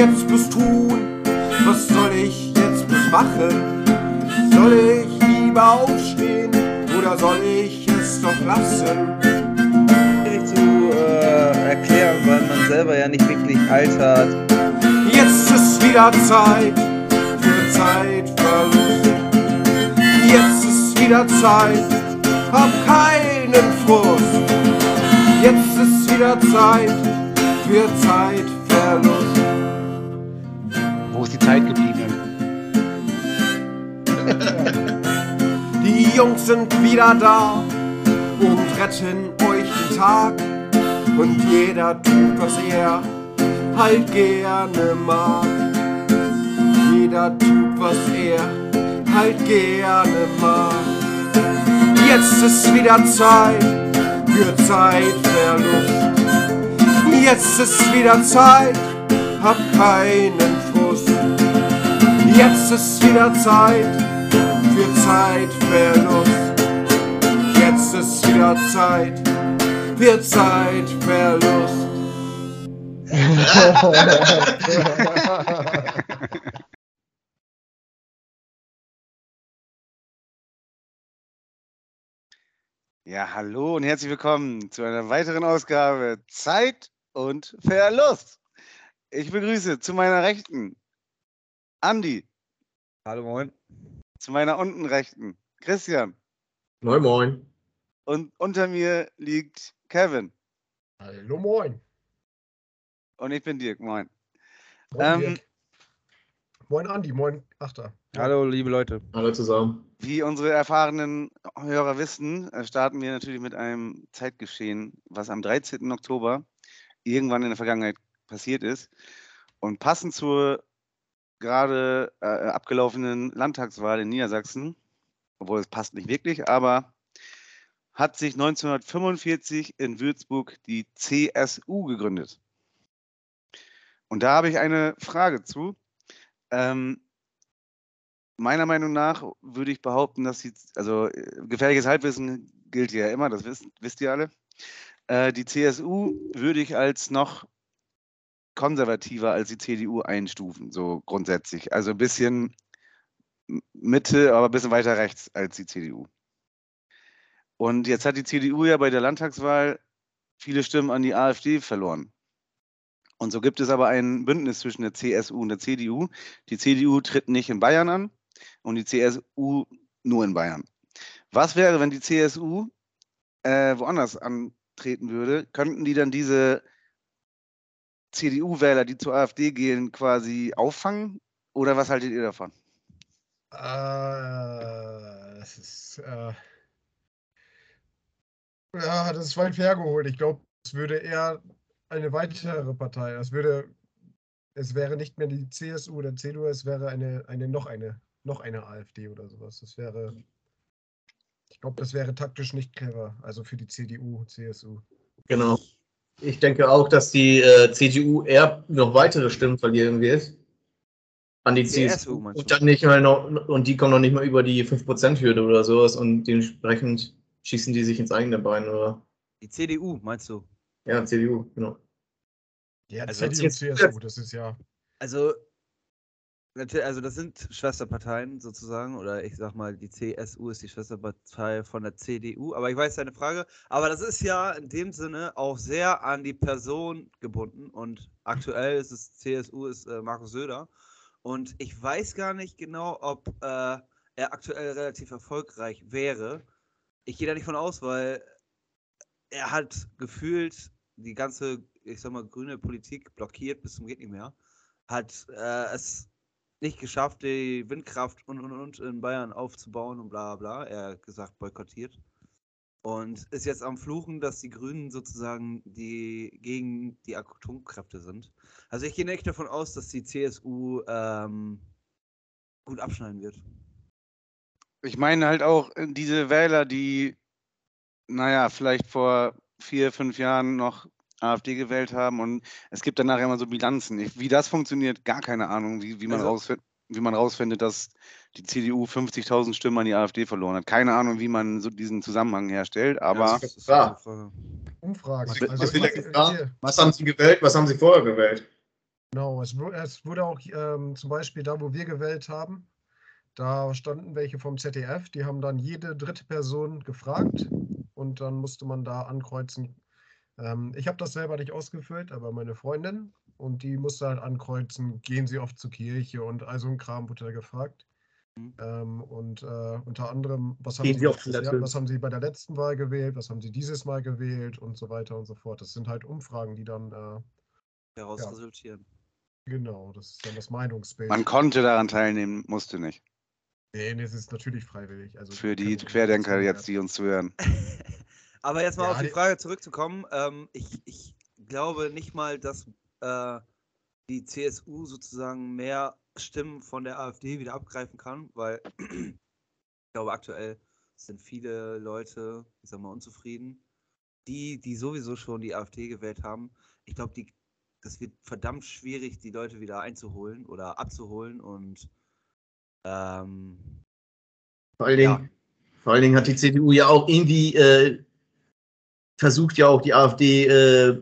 jetzt bloß tun? Was soll ich jetzt bloß machen? Soll ich lieber aufstehen oder soll ich es doch lassen? Schwierig zu äh, erklären, weil man selber ja nicht wirklich altert. Jetzt ist wieder Zeit für Zeitverlust. Jetzt ist wieder Zeit, hab keinen Frust. Jetzt ist wieder Zeit für Zeitverlust. Zeit geblieben? Die Jungs sind wieder da und retten euch den Tag. Und jeder tut, was er halt gerne mag. Jeder tut, was er halt gerne mag. Jetzt ist wieder Zeit für Zeitverlust. Jetzt ist wieder Zeit, hab Frust. Jetzt ist wieder Zeit für Zeitverlust. Jetzt ist wieder Zeit für Zeitverlust. Ja, hallo und herzlich willkommen zu einer weiteren Ausgabe Zeit und Verlust. Ich begrüße zu meiner Rechten Andi, Hallo moin. zu meiner unten Rechten Christian Moin Moin. und unter mir liegt Kevin Hallo Moin. und ich bin Dirk. Moin. Moin, Ähm, Dirk. moin Andi, moin Achter. Hallo liebe Leute. Hallo zusammen. Wie unsere erfahrenen Hörer wissen, äh, starten wir natürlich mit einem Zeitgeschehen, was am 13. Oktober irgendwann in der Vergangenheit passiert ist. Und passend zur gerade äh, abgelaufenen Landtagswahl in Niedersachsen, obwohl es passt nicht wirklich, aber hat sich 1945 in Würzburg die CSU gegründet. Und da habe ich eine Frage zu. Ähm, meiner Meinung nach würde ich behaupten, dass die, also äh, gefährliches Halbwissen gilt ja immer, das wisst, wisst ihr alle. Äh, die CSU würde ich als noch konservativer als die CDU einstufen, so grundsätzlich. Also ein bisschen Mitte, aber ein bisschen weiter rechts als die CDU. Und jetzt hat die CDU ja bei der Landtagswahl viele Stimmen an die AfD verloren. Und so gibt es aber ein Bündnis zwischen der CSU und der CDU. Die CDU tritt nicht in Bayern an und die CSU nur in Bayern. Was wäre, wenn die CSU äh, woanders antreten würde? Könnten die dann diese CDU-Wähler, die zur AfD gehen, quasi auffangen? Oder was haltet ihr davon? Äh, das ist, äh, ja, das ist weit hergeholt. Ich glaube, es würde eher eine weitere Partei, es würde, es wäre nicht mehr die CSU oder CDU, es wäre eine, eine noch eine, noch eine AfD oder sowas. Das wäre, ich glaube, das wäre taktisch nicht clever, also für die CDU, CSU. Genau. Ich denke auch, dass die äh, CDU eher noch weitere Stimmen verlieren wird. An die CSU, CSU. meinst Und dann nicht mal noch, und die kommen noch nicht mal über die 5%-Hürde oder sowas und dementsprechend schießen die sich ins eigene Bein, oder? Die CDU meinst du? Ja, CDU, genau. Ja, Also CDU, jetzt- CSU, das ist ja, Also, also das sind Schwesterparteien sozusagen, oder ich sag mal, die CSU ist die Schwesterpartei von der CDU, aber ich weiß deine Frage. Aber das ist ja in dem Sinne auch sehr an die Person gebunden und aktuell ist es CSU, ist äh, Markus Söder. Und ich weiß gar nicht genau, ob äh, er aktuell relativ erfolgreich wäre. Ich gehe da nicht von aus, weil er hat gefühlt die ganze, ich sag mal, grüne Politik blockiert bis zum geht nicht mehr. Hat äh, es nicht geschafft, die Windkraft und und und in Bayern aufzubauen und bla bla. Er hat gesagt, boykottiert. Und ist jetzt am Fluchen, dass die Grünen sozusagen die gegen die Atomkräfte sind. Also ich gehe nicht davon aus, dass die CSU ähm, gut abschneiden wird. Ich meine halt auch äh, diese Wähler, die, naja, vielleicht vor vier, fünf Jahren noch AfD gewählt haben und es gibt dann nachher immer so Bilanzen. Ich, wie das funktioniert, gar keine Ahnung, wie, wie, man Also- rausfind, wie man rausfindet, dass die CDU 50.000 Stimmen an die AfD verloren hat. Keine Ahnung, wie man so diesen Zusammenhang herstellt, aber das ist klar. Umfragen. Was- Also, was was- Was haben sie gewählt? Was haben sie vorher gewählt? Genau, es, es wurde auch ähm, zum Beispiel da, wo wir gewählt haben, da standen welche vom ZDF, die haben dann jede dritte Person gefragt und dann musste man da ankreuzen. Ähm, ich habe das selber nicht ausgefüllt, aber meine Freundin und die musste halt ankreuzen, gehen sie oft zur Kirche und all so ein Kram wurde da gefragt. Mhm. Ähm, und äh, unter anderem, was haben, sie Jahr, was haben Sie bei der letzten Wahl gewählt, was haben Sie dieses Mal gewählt und so weiter und so fort. Das sind halt Umfragen, die dann, äh, daraus Ja. resultieren. genau, das ist dann das Meinungsbild. Man konnte daran teilnehmen, musste nicht. Nee, nee, es ist natürlich freiwillig. Also Für die Querdenker jetzt, die uns zuhören. Aber jetzt mal Ja, auf die Frage zurückzukommen. Ähm, ich, ich glaube nicht mal, dass äh, die CSU sozusagen mehr Stimmen von der AfD wieder abgreifen kann, weil ich glaube, aktuell sind viele Leute, ich sag mal, unzufrieden. Die, die sowieso schon die AfD gewählt haben, ich glaube, die, das wird verdammt schwierig, die Leute wieder einzuholen oder abzuholen und ähm, Vor allen Dingen, vor allen Dingen hat die CDU ja auch irgendwie äh, versucht, ja auch die AfD äh,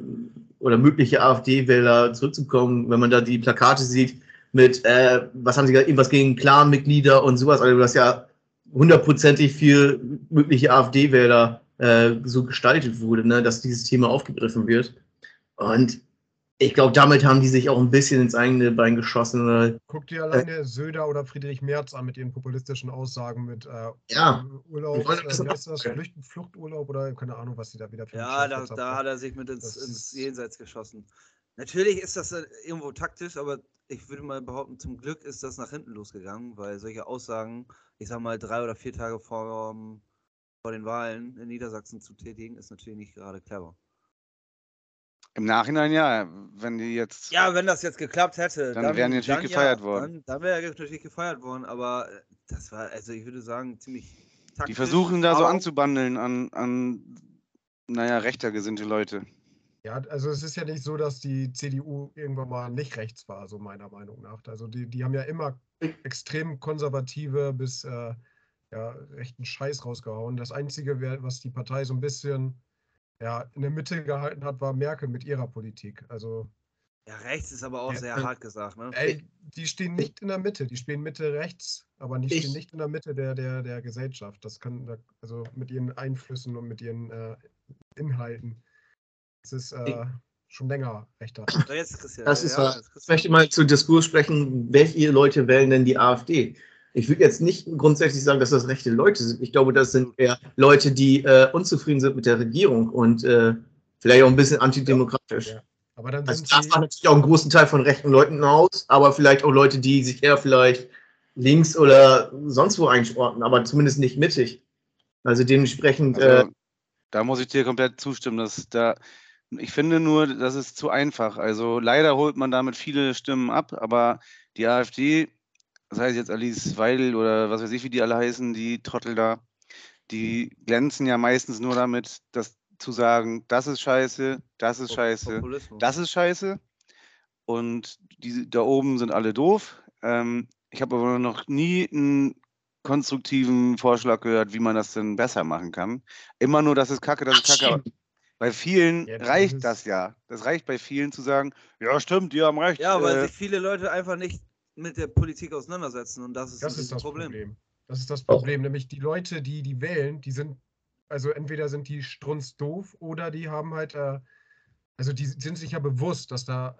oder mögliche AfD-Wähler zurückzukommen, wenn man da die Plakate sieht mit, äh, was haben sie gesagt, irgendwas gegen Clan-Mitglieder und sowas, also das ja hundertprozentig für mögliche AfD-Wähler äh, so gestaltet wurde, ne, dass dieses Thema aufgegriffen wird. Und ich glaube, damit haben die sich auch ein bisschen ins eigene Bein geschossen. Guck dir alleine Söder oder Friedrich Merz an mit ihren populistischen Aussagen mit äh, Ja. Urlaub, äh, Fluchturlaub oder keine Ahnung, was die da wieder für Ja, da, da hat er sich mit ins, ins Jenseits geschossen. Natürlich ist das äh, irgendwo taktisch, aber ich würde mal behaupten, zum Glück ist das nach hinten losgegangen, weil solche Aussagen, ich sag mal, drei oder vier Tage vor, vor den Wahlen in Niedersachsen zu tätigen, ist natürlich nicht gerade clever. Im Nachhinein ja, wenn die jetzt. Ja, wenn das jetzt geklappt hätte, Dann wären die natürlich gefeiert worden. Dann, dann wäre er natürlich gefeiert worden, aber äh, das war, also ich würde sagen, ziemlich taktisch. Die versuchen da so anzubandeln an, an, naja, rechter gesinnte Leute. Ja, also es ist ja nicht so, dass die CDU irgendwann mal nicht rechts war, so meiner Meinung nach. Also die, die haben ja immer extrem konservative bis äh, ja, rechten Scheiß rausgehauen. Das Einzige, was die Partei so ein bisschen ja, in der Mitte gehalten hat, war Merkel mit ihrer Politik. Also, Ja, rechts ist aber auch Ja, sehr äh, hart gesagt, ne? ey, die stehen nicht in der Mitte, die stehen Mitte rechts, aber die Ich- stehen nicht in der Mitte der, der, der Gesellschaft. Das kann, da- also mit ihren Einflüssen und mit ihren äh, Inhalten. Das ist äh, schon länger rechter. So, jetzt Christian. Das ist ja, wahr. jetzt Ich Christian. möchte mal zu Diskurs sprechen, welche Leute wählen denn die AfD? Ich würde jetzt nicht grundsätzlich sagen, dass das rechte Leute sind. Ich glaube, das sind eher Leute, die äh, unzufrieden sind mit der Regierung und äh, vielleicht auch ein bisschen antidemokratisch. Ja. Aber dann Also sie, macht natürlich auch einen großen Teil von rechten Leuten aus, aber vielleicht auch Leute, die sich eher vielleicht links oder sonst wo einordnen, aber zumindest nicht mittig. Also dementsprechend, äh, Also, da muss ich dir komplett zustimmen. Dass da, ich finde nur, das ist zu einfach. Also leider holt man damit viele Stimmen ab, aber die AfD, das heißt jetzt Alice Weidel oder was weiß ich, wie die alle heißen, die Trottel da, die glänzen ja meistens nur damit, das zu sagen, das ist scheiße, das ist scheiße, das ist scheiße und die da oben sind alle doof. Ähm, ich habe aber noch nie einen konstruktiven Vorschlag gehört, wie man das denn besser machen kann. Immer nur, das ist kacke, das ist kacke. aber Bei vielen Ja, reicht das ja. Das reicht bei vielen zu sagen, ja stimmt, die haben recht. Ja, weil äh, sich viele Leute einfach nicht mit der Politik auseinandersetzen und das ist, das ist das Problem. Problem. Das ist das Problem, nämlich die Leute, die die wählen, die sind, also entweder sind die strunzdoof oder die haben halt, äh, also die sind sich ja bewusst, dass da,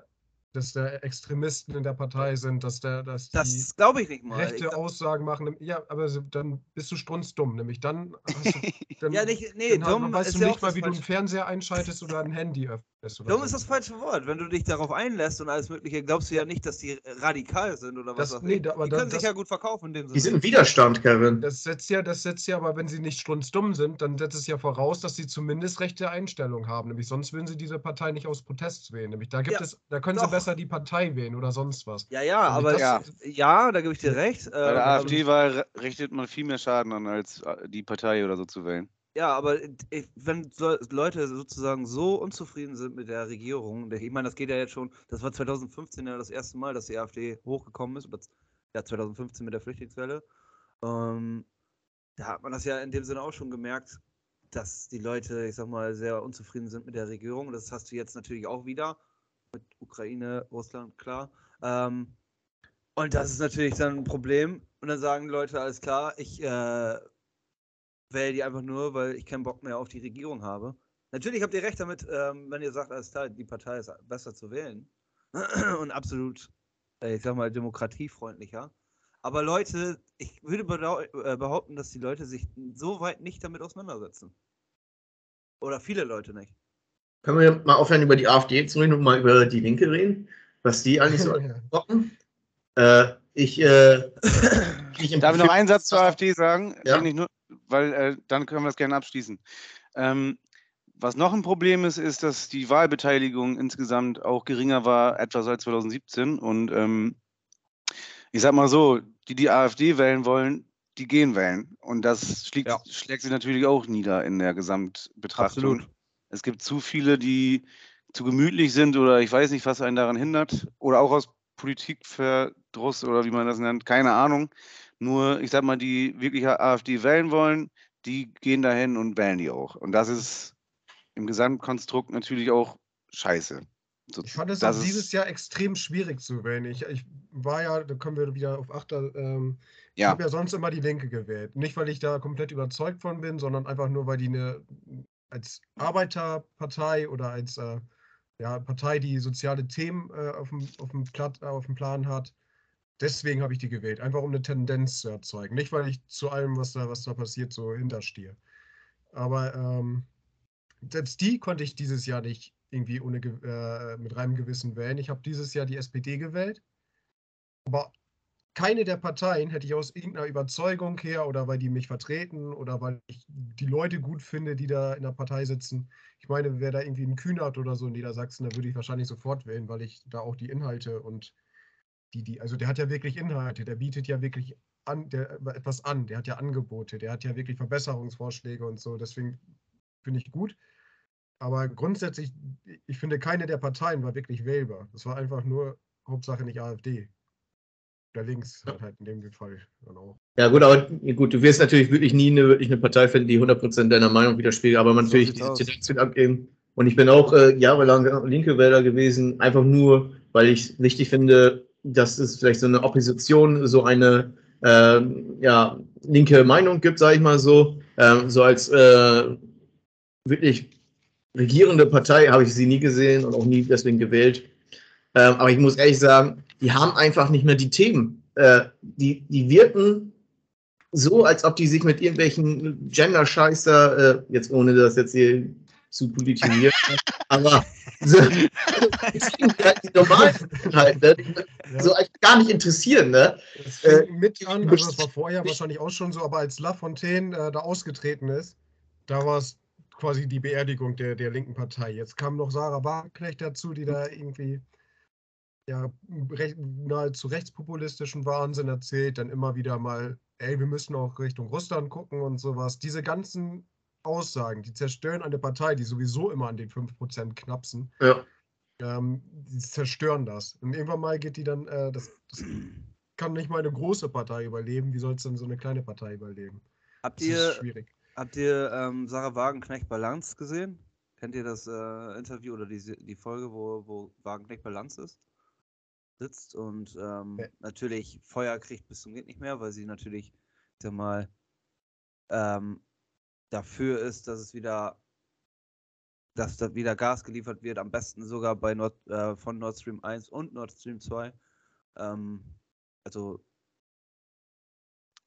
dass da Extremisten in der Partei sind, dass da, dass die Das glaube ich nicht mal. Ich rechte glaub, Aussagen machen. Ja, aber dann bist du strunzdumm, nämlich dann hast du, dann, ja, nicht, nee, dann dumm weißt ist du ja nicht mal, das wie du einen falsche- Fernseher einschaltest oder ein Handy öffnest. Oder Dumm so. ist das falsche Wort. Wenn du dich darauf einlässt und alles Mögliche, glaubst du ja nicht, dass die radikal sind oder was auch nee, immer. Die können sich das- ja gut verkaufen in dem die sind Sinne. im Widerstand, Kevin. Das setzt ja, das setzt ja, aber wenn sie nicht strunzdumm sind, dann setzt es ja voraus, dass sie zumindest rechte Einstellung haben. Nämlich sonst würden sie diese Partei nicht aus Protest wählen. Nämlich da gibt Ja, es, da können doch. sie besser die Partei wählen oder sonst was. Ja, ja, aber das- ja, ja da gebe ich dir recht. bei der ähm, AfD-Wahl richtet man viel mehr Schaden an, als äh, die Partei oder so zu wählen. Ja, aber ich, wenn Leute sozusagen so unzufrieden sind mit der Regierung, ich meine, das geht ja jetzt schon, das war 2015 ja das erste Mal, dass die AfD hochgekommen ist, ja, 2015 mit der Flüchtlingswelle. Ähm, da hat man das ja in dem Sinne auch schon gemerkt, dass die Leute, ich sag mal, sehr unzufrieden sind mit der Regierung. Das hast du jetzt natürlich auch wieder. Mit Ukraine, Russland, klar. Ähm, und das ist natürlich dann ein Problem. Und dann sagen Leute, alles klar, ich äh, wähle die einfach nur, weil ich keinen Bock mehr auf die Regierung habe. Natürlich habt ihr recht damit, ähm, wenn ihr sagt, alles klar, die Partei ist besser zu wählen. und absolut, äh, ich sag mal, demokratiefreundlicher. Aber Leute, ich würde äh, behaupten, dass die Leute sich so weit nicht damit auseinandersetzen. Oder viele Leute nicht. Können wir mal aufhören, über die AfD zu reden und mal über die Linke reden? Was die eigentlich so Ja. bocken? Äh, ich, äh, ich Darf ich noch einen Satz zur AfD sagen? Ja. Nur, weil äh, dann können wir das gerne abschließen. Ähm, was noch ein Problem ist, ist, dass die Wahlbeteiligung insgesamt auch geringer war, etwa seit 2017. Und ähm, ich sag mal so, die die AfD wählen wollen, die gehen wählen. Und das schlägt, Ja. schlägt sich natürlich auch nieder in der Gesamtbetrachtung. Absolut. Es gibt zu viele, die zu gemütlich sind oder ich weiß nicht, was einen daran hindert. Oder auch aus Politikverdruss oder wie man das nennt, keine Ahnung. Nur, ich sag mal, die wirklich AfD wählen wollen, die gehen dahin und wählen die auch. Und das ist im Gesamtkonstrukt natürlich auch scheiße. So, Ich fand es auch dieses Jahr extrem schwierig zu wählen. Ich, ich war ja, da kommen wir wieder auf Achter, ähm, ich Ja, habe ja sonst immer die Linke gewählt. Nicht, weil ich da komplett überzeugt von bin, sondern einfach nur, weil die eine als Arbeiterpartei oder als äh, ja, Partei, die soziale Themen äh, auf, dem, auf, dem Platt, äh, auf dem Plan hat. Deswegen habe ich die gewählt. Einfach um eine Tendenz zu erzeugen. Nicht, weil ich zu allem, was da, was da passiert, so hinterstehe. Aber ähm, selbst die konnte ich dieses Jahr nicht irgendwie ohne äh, mit reinem Gewissen wählen. Ich habe dieses Jahr die SPD gewählt. Aber keine der Parteien hätte ich aus irgendeiner Überzeugung her oder weil die mich vertreten oder weil ich die Leute gut finde, die da in der Partei sitzen. Ich meine, wäre da irgendwie ein Kühnert oder so in Niedersachsen, da würde ich wahrscheinlich sofort wählen, weil ich da auch die Inhalte und die, die, also der hat ja wirklich Inhalte, der bietet ja wirklich an, der, etwas an, der hat ja Angebote, der hat ja wirklich Verbesserungsvorschläge und so. Deswegen finde ich gut. Aber grundsätzlich, ich finde, keine der Parteien war wirklich wählbar. Das war einfach nur Hauptsache nicht AfD. Oder links halt, halt in dem Fall auch. Ja, gut, aber gut, du wirst natürlich wirklich nie eine, wirklich eine Partei finden, die 100% deiner Meinung widerspiegelt, aber man So natürlich diese. Tendenz wird abgeben. Und ich bin auch äh, jahrelang linke Wähler gewesen, einfach nur, weil ich wichtig finde, dass es vielleicht so eine Opposition, so eine ähm, ja, linke Meinung gibt, sage ich mal so. Ähm, so als äh, wirklich regierende Partei habe ich sie nie gesehen und auch nie deswegen gewählt. Ähm, aber ich muss ehrlich sagen, die haben einfach nicht mehr die Themen. Äh, die, die wirken so, als ob die sich mit irgendwelchen Gender-Scheißer, äh, jetzt ohne das jetzt hier zu politisieren, aber so, die normalen halt, ne, Ja. so eigentlich gar nicht interessieren, ne? Es Äh, fing mit an, also das war vorher wahrscheinlich auch schon so, aber als Lafontaine äh, da ausgetreten ist, da war es quasi die Beerdigung der, der linken Partei. Jetzt kam noch Sarah Wagenknecht dazu, die da irgendwie ja, recht, nahezu rechtspopulistischen Wahnsinn erzählt, dann immer wieder mal, ey, wir müssen auch Richtung Russland gucken und sowas. Diese ganzen Aussagen, die zerstören eine Partei, die sowieso immer an den 5% knapsen. Ja. Ähm, die zerstören das. Und irgendwann mal geht die dann, äh, das, das kann nicht mal eine große Partei überleben. Wie soll es denn so eine kleine Partei überleben? Habt Das ist ihr, schwierig. habt ihr ähm, Sarah Wagenknecht Balance gesehen? Kennt ihr das äh, Interview oder die, die Folge, wo, wo Wagenknecht Balance ist? Sitzt und ähm, Nee. natürlich Feuer kriegt bis zum geht nicht mehr, weil sie natürlich, ich sag mal, ähm, dafür ist, dass es wieder, dass da wieder Gas geliefert wird, am besten sogar bei Nord, äh, von Nord Stream 1 und Nord Stream 2. Ähm, also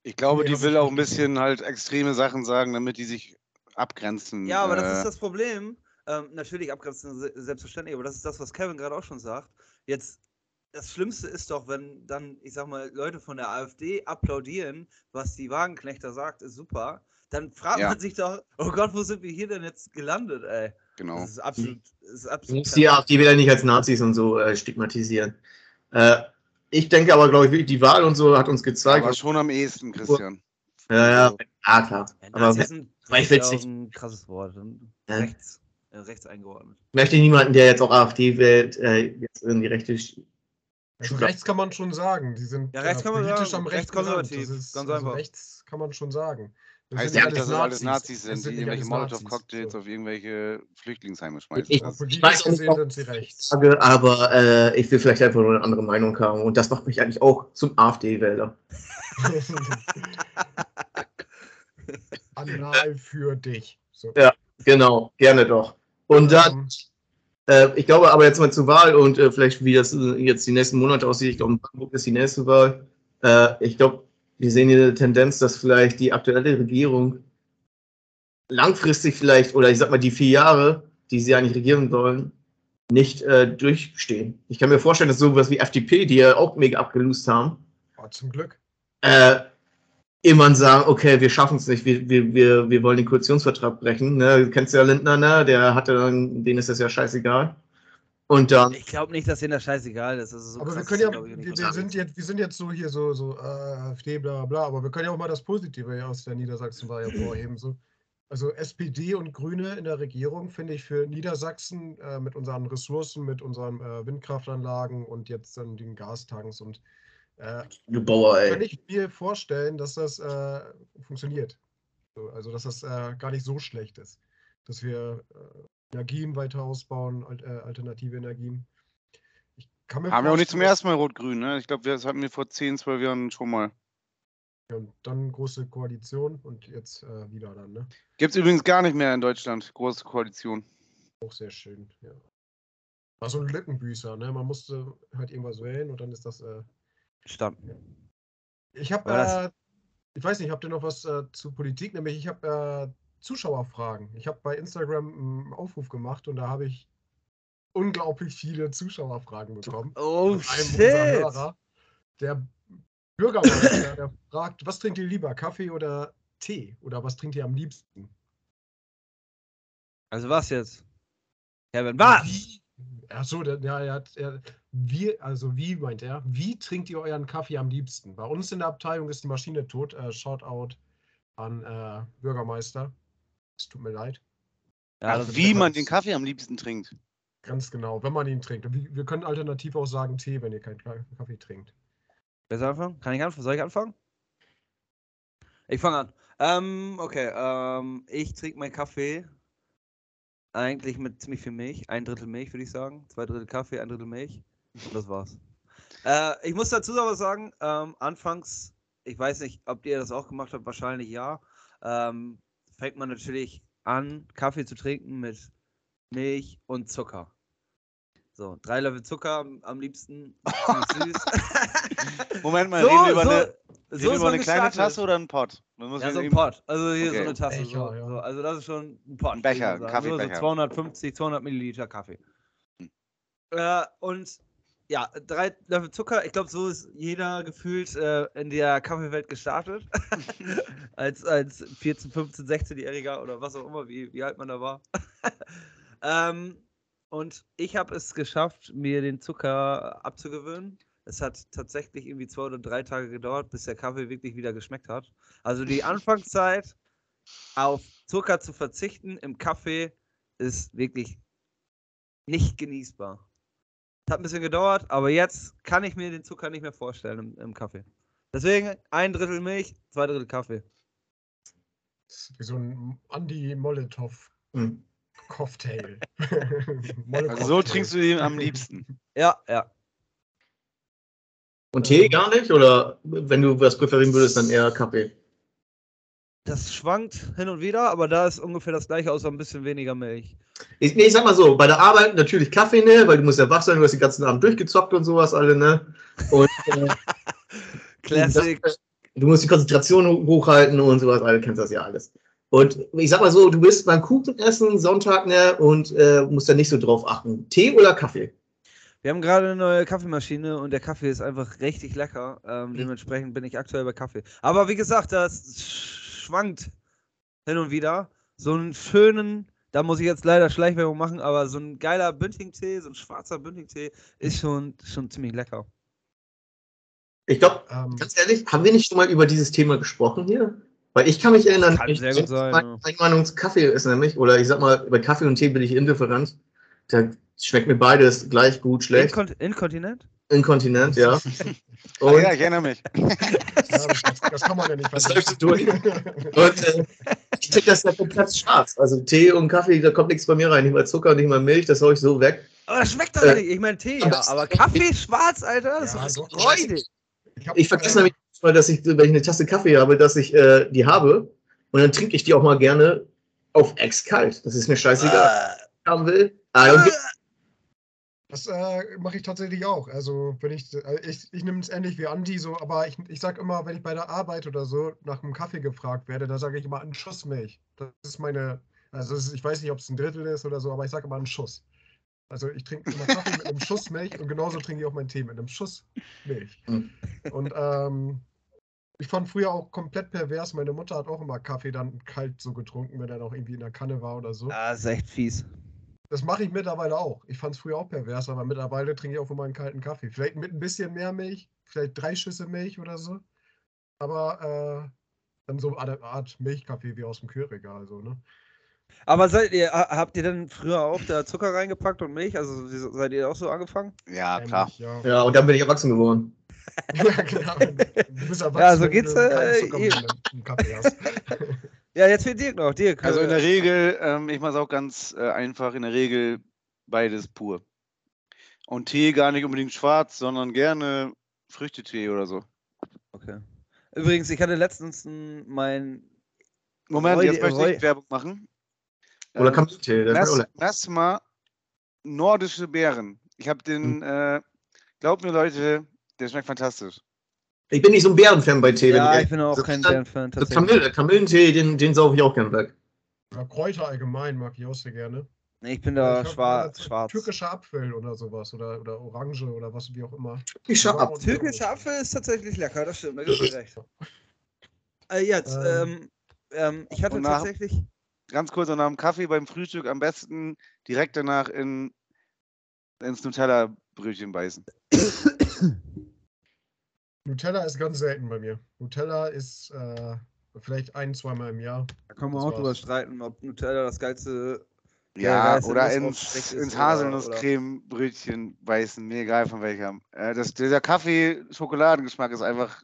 ich glaube, die will auch ein bisschen halt extreme Sachen sagen, damit die sich abgrenzen. Ja, aber das ist äh, das Problem. Ähm, natürlich abgrenzen se- selbstverständlich, aber das ist das, was Kevin gerade auch schon sagt. Jetzt, das Schlimmste ist doch, wenn dann, ich sag mal, Leute von der AfD applaudieren, was die Wagenknechter sagt, ist super. Dann fragt Ja. man sich doch, oh Gott, wo sind wir hier denn jetzt gelandet, ey? Genau. Das ist absolut, das ist Du absolut. musst die AfD wieder nicht als Nazis und so äh, stigmatisieren. Äh, ich denke aber, glaube ich, wirklich, die Wahl und so hat uns gezeigt. Aber schon am ehesten, Christian. ja, ja, ah, klar. Ja, Aber sind ich auch nicht- ein krasses Wort. Ja. Rechts, äh, rechts eingeordnet. ich möchte niemanden, der jetzt auch AfD wählt, äh, jetzt in die rechte. Also rechts kann man schon sagen. Die sind Ja, rechts äh, kann man politisch sagen, am Rand. Das ist, ganz also einfach. rechts kann man schon sagen. Das Heißt sind ja nicht dass das alles Nazis Das sind, die irgendwelche. Molotow-Cocktails So. auf irgendwelche Flüchtlingsheime schmeißen. Ich- Ja, Ich weiß gesehen ob- sind sie rechts. Frage, aber äh, ich will vielleicht einfach nur eine andere Meinung haben. Und das macht mich eigentlich auch zum AfD-Wähler. Anal für dich. So. Ja. Genau, gerne doch. Und dann, Ähm, äh, ich glaube aber jetzt mal zur Wahl und äh, vielleicht wie das äh, jetzt die nächsten Monate aussieht. Ich glaube, in Brandenburg ist die nächste Wahl. Äh, ich glaube, wir sehen hier eine Tendenz, dass vielleicht die aktuelle Regierung langfristig vielleicht, oder ich sag mal die vier Jahre, die sie eigentlich regieren sollen, nicht äh, durchstehen. Ich kann mir vorstellen, dass sowas wie FDP, die ja auch mega abgelust haben, oh, zum Glück. äh, irgendwann sagen, okay, wir schaffen es nicht, wir, wir, wir, wir wollen den Koalitionsvertrag brechen. Ne? Du kennst ja Lindner, ne? der hatte dann, denen ist das ja scheißegal. Und dann, Ich glaube nicht, dass denen das scheißegal ist. Das ist so aber wir krass, können ja, wir, wir, sind jetzt, wir sind jetzt so hier so, so äh, AfD, bla bla, aber wir können ja auch mal das Positive aus der Niedersachsen-Wahl hervorheben. So. Also SPD und Grüne in der Regierung finde ich für Niedersachsen äh, mit unseren Ressourcen, mit unseren äh, Windkraftanlagen und jetzt dann den Gastanks und äh, du Bauer, kann ich mir vorstellen, dass das äh, funktioniert. So, also, dass das äh, gar nicht so schlecht ist. Dass wir äh, Energien weiter ausbauen, äh, alternative Energien. Ich kann mir Haben wir auch nicht zum ersten Mal Rot-Grün, ne? Ich glaube, das hatten wir vor 10, 12 Jahren schon mal. Und dann große Koalition und jetzt äh, wieder dann, ne? Gibt es übrigens gar nicht mehr in Deutschland, große Koalition. Auch sehr schön, ja. War so ein Lückenbüßer, ne? Man musste halt irgendwas wählen und dann ist das. Äh, Stamm. Ich habe, äh, ich weiß nicht, habt ihr noch was äh, zu Politik? Nämlich, ich habe äh, Zuschauerfragen. Ich habe bei Instagram einen Aufruf gemacht und da habe ich unglaublich viele Zuschauerfragen bekommen. Oh shit! Hörer, der Bürgermeister, der fragt, was trinkt ihr lieber, Kaffee oder Tee? Oder was trinkt ihr am liebsten? Also was jetzt? Kevin, was? Wie? Achso, der, der, er hat, er, wie, also wie meint er, wie trinkt ihr euren Kaffee am liebsten? Bei uns in der Abteilung ist die Maschine tot. Äh, Shoutout an äh, Bürgermeister. Es tut mir leid. Ja, Ach, wie man den Kaffee am liebsten trinkt. Ganz genau, wenn man ihn trinkt. Wir wir können alternativ auch sagen Tee, wenn ihr keinen Ka- Kaffee trinkt. Wer soll anfangen? Kann ich anfangen? Soll ich anfangen? Ich fange an. Ähm, okay, ähm, ich trinke meinen Kaffee eigentlich mit ziemlich viel Milch. Ein Drittel Milch, würde ich sagen. Zwei Drittel Kaffee, ein Drittel Milch. Und das war's. Äh, ich muss dazu aber sagen, ähm, anfangs, ich weiß nicht, ob ihr das auch gemacht habt, wahrscheinlich ja, ähm, fängt man natürlich an, Kaffee zu trinken mit Milch und Zucker. So, drei Löffel Zucker am, liebsten. süß. Moment mal, So, reden wir über so- eine, so über eine kleine. Tasse oder einen Pott? Man muss Ja, so ein eben- Pot. Also hier so Okay. eine Tasse. Becher, so. ja. So, also das ist schon ein Pot. Ein Becher, ein Kaffeebecher. So 250, 200 Milliliter Kaffee. Hm. Äh, und ja, drei Löffel Zucker. Ich glaube, so ist jeder gefühlt äh, in der Kaffeewelt gestartet. als, als 14, 15, 16-Jähriger oder was auch immer, wie, wie alt man da war. ähm, und ich habe es geschafft, mir den Zucker abzugewöhnen. Es hat tatsächlich irgendwie zwei oder drei Tage gedauert, bis der Kaffee wirklich wieder geschmeckt hat. Also die Anfangszeit auf Zucker zu verzichten im Kaffee ist wirklich nicht genießbar. Es hat ein bisschen gedauert, aber jetzt kann ich mir den Zucker nicht mehr vorstellen im, im Kaffee. Deswegen ein Drittel Milch, zwei Drittel Kaffee. Das ist wie so ein Anti-Molotow-Cocktail. Hm. Also so trinkst du den am liebsten. Ja, ja. Und Tee gar nicht? Oder wenn du was präferieren würdest, dann eher Kaffee? Das schwankt hin und wieder, aber da ist ungefähr das gleiche, außer ein bisschen weniger Milch. Ich, nee, ich sag mal so, bei der Arbeit natürlich Kaffee, ne? Weil du musst ja wach sein, du hast den ganzen Abend durchgezockt und sowas alle, ne? Und äh, Classic. Das, du musst die Konzentration ho- hochhalten und sowas, alle kennst das ja alles. Und ich sag mal so, du bist beim Kuchen essen, Sonntag, ne? Und äh, musst da nicht so drauf achten. Tee oder Kaffee? Wir haben gerade eine neue Kaffeemaschine und der Kaffee ist einfach richtig lecker. Ähm, dementsprechend bin ich aktuell bei Kaffee. Aber wie gesagt, das schwankt hin und wieder. So einen schönen, da muss ich jetzt leider Schleichwerbung machen, aber so ein geiler Bünding-Tee, so ein schwarzer Bünding-Tee ist schon, schon ziemlich lecker. Ich glaube, ähm, ganz ehrlich, haben wir nicht schon mal über dieses Thema gesprochen hier? Weil ich kann mich erinnern, Kann ich, sehr gut sein, meine ja. Meinung zu Kaffee ist nämlich, oder ich sag mal, bei Kaffee und Tee bin ich indifferent. Da schmeckt mir beides gleich gut, schlecht. Inkont Inkontinent? inkontinent, ja. Und ja, ich erinnere mich. Ja, das, kann man ja nicht Das läuft so Und äh, ich trinke das ja komplett schwarz. Also Tee und Kaffee, da kommt nichts bei mir rein. Nicht mal Zucker, nicht mal Milch, das hau ich so weg. Aber das schmeckt doch Äh, nicht. Ich meine Tee, aber ja. Aber Kaffee schwarz, Alter, das Ja, ist doch räudig. hab, Ich vergesse äh, nämlich mal, dass ich, wenn ich eine Tasse Kaffee habe, dass ich äh, die habe. Und dann trinke ich die auch mal gerne auf ex kalt. Das ist mir scheißegal. Äh, haben will. Give- Das äh, mache ich tatsächlich auch. Also wenn ich, äh, ich, ich nehme es ähnlich wie Andi so, aber ich, ich sage immer, wenn ich bei der Arbeit oder so nach einem Kaffee gefragt werde, da sage ich immer einen Schuss Milch. Das ist meine, also ist, ich weiß nicht, ob es ein Drittel ist oder so, aber ich sage immer einen Schuss. Also ich trinke immer Kaffee mit einem Schuss Milch und genauso trinke ich auch meinen Tee mit einem Schuss Milch. Hm. Und ähm, ich fand früher auch komplett pervers. Meine Mutter hat auch immer Kaffee dann kalt so getrunken, wenn er noch irgendwie in der Kanne war oder so. Ah, ist echt fies. Das mache ich mittlerweile auch. Ich fand es früher auch pervers, aber mittlerweile trinke ich auch immer einen kalten Kaffee. Vielleicht mit ein bisschen mehr Milch, vielleicht drei Schüsse Milch oder so. Aber äh, dann so eine Art Milchkaffee wie aus dem Kühlregal. So, ne? Aber seid ihr, ha- habt ihr denn früher auch da Zucker reingepackt und Milch? Also seid ihr auch so angefangen? Ja, klar. Ja, und dann bin ich erwachsen geworden. ja, genau. Du bist erwachsen, Ja, so wenn geht's, äh. Ja, jetzt fehlt Dirk noch. Dirk. Also in der äh, Regel, ähm, ich mache es auch ganz äh, einfach, in der Regel beides pur. Und Tee gar nicht unbedingt schwarz, sondern gerne Früchtetee oder so. Okay. Übrigens, ich hatte letztens mein. Moment, Roy- jetzt möchte ich Werbung machen. Oder Ähm, Kamillentee. lecker. Mesmer nordische Beeren. Ich habe den, äh, glaubt mir Leute, der schmeckt fantastisch. Ich bin nicht so ein Bärenfan bei Tee. wenn Ja, ich ich bin auch so kein Bärenfan. Tatsächlich. Kamille, Kamillentee, den, den sauge ich auch gerne weg. Ja, Kräuter allgemein mag ich auch sehr gerne. Nee, ich bin da ich schwarz. schwarz. Türkischer Apfel oder sowas. Oder, oder Orange oder was, wie auch immer. Ich ab. und- Türkischer Apfel ist tatsächlich lecker, das stimmt, da gibst du recht. Äh, jetzt, Ähm. ähm, ähm, ich hatte nach- tatsächlich. Ganz kurz und nach dem Kaffee beim Frühstück am besten direkt danach in, ins Nutella-Brötchen beißen. Nutella ist ganz selten bei mir. Nutella ist äh, vielleicht ein, zweimal im Jahr. Da können wir auch drüber streiten, ob Nutella das geilste. Ja, geilste oder ins, ins Haselnusscreme-Brötchen beißen. Mir egal von welcher. Äh, das, dieser Kaffee-Schokoladengeschmack ist einfach.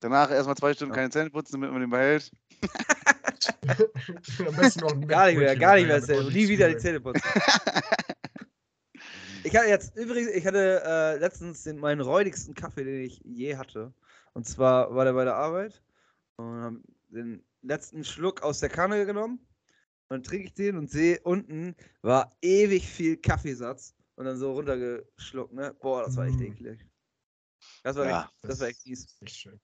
Danach erstmal zwei Stunden Ja. keine Zähne putzen, damit man den behält. Am besten noch ein Gar nicht mehr, gar nicht mehr. Nie wieder die Zähne putzen. Ich hatte jetzt, übrigens, ich hatte äh, letztens den, meinen räudigsten Kaffee, den ich je hatte. Und zwar war der bei der Arbeit und habe den letzten Schluck aus der Kanne genommen. Und dann trinke ich den und sehe, unten war ewig viel Kaffeesatz und dann so runtergeschluckt, ne? Boah, das war echt Mm. eklig. Das war, Ja, echt, das war echt mies. Nicht schön.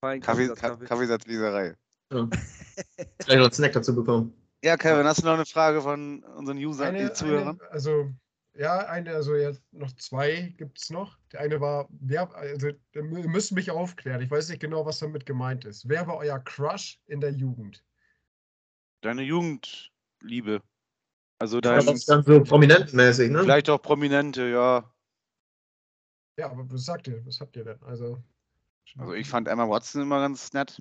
Fein Kaffee, Kaffeesatz, Ka Kaffee. Kaffeesatzleserei. Ja. Vielleicht noch einen Snack dazu bekommen. Ja, Kevin, hast du noch eine Frage von unseren Usern, Eine, die Zuhörern? eine, also, ja, eine, also jetzt noch zwei gibt es noch. Der eine war, wer, also, ihr mü- müsst mich aufklären. Ich weiß nicht genau, was damit gemeint ist. Wer war euer Crush in der Jugend? Deine Jugendliebe. Also Ja, dein, das ist dann so prominentenmäßig, ne? vielleicht auch Prominente, ja. Ja, aber was sagt ihr? Was habt ihr denn? Also, Also ich fand Emma Watson immer ganz nett.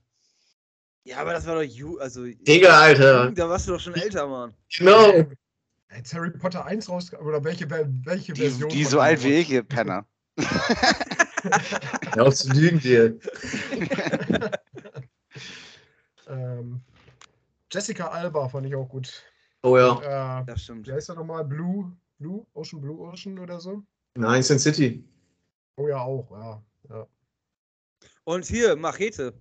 Ja, aber das war doch Ju, also. Digga, Alter. Da warst du doch schon älter, Mann. Genau. Jetzt Harry Potter 1 raus, oder welche, welche Die, Version? die so alt wie ich, ihr Penner. Ja, auf zu lügen dir. ähm, Jessica Alba fand ich auch gut. Oh ja. Äh, Das stimmt. wie heißt er nochmal? Blue? Blue? Ocean Blue Ocean oder so? Nein, Sin City. Oh ja, auch, ja. ja. Und hier, Machete.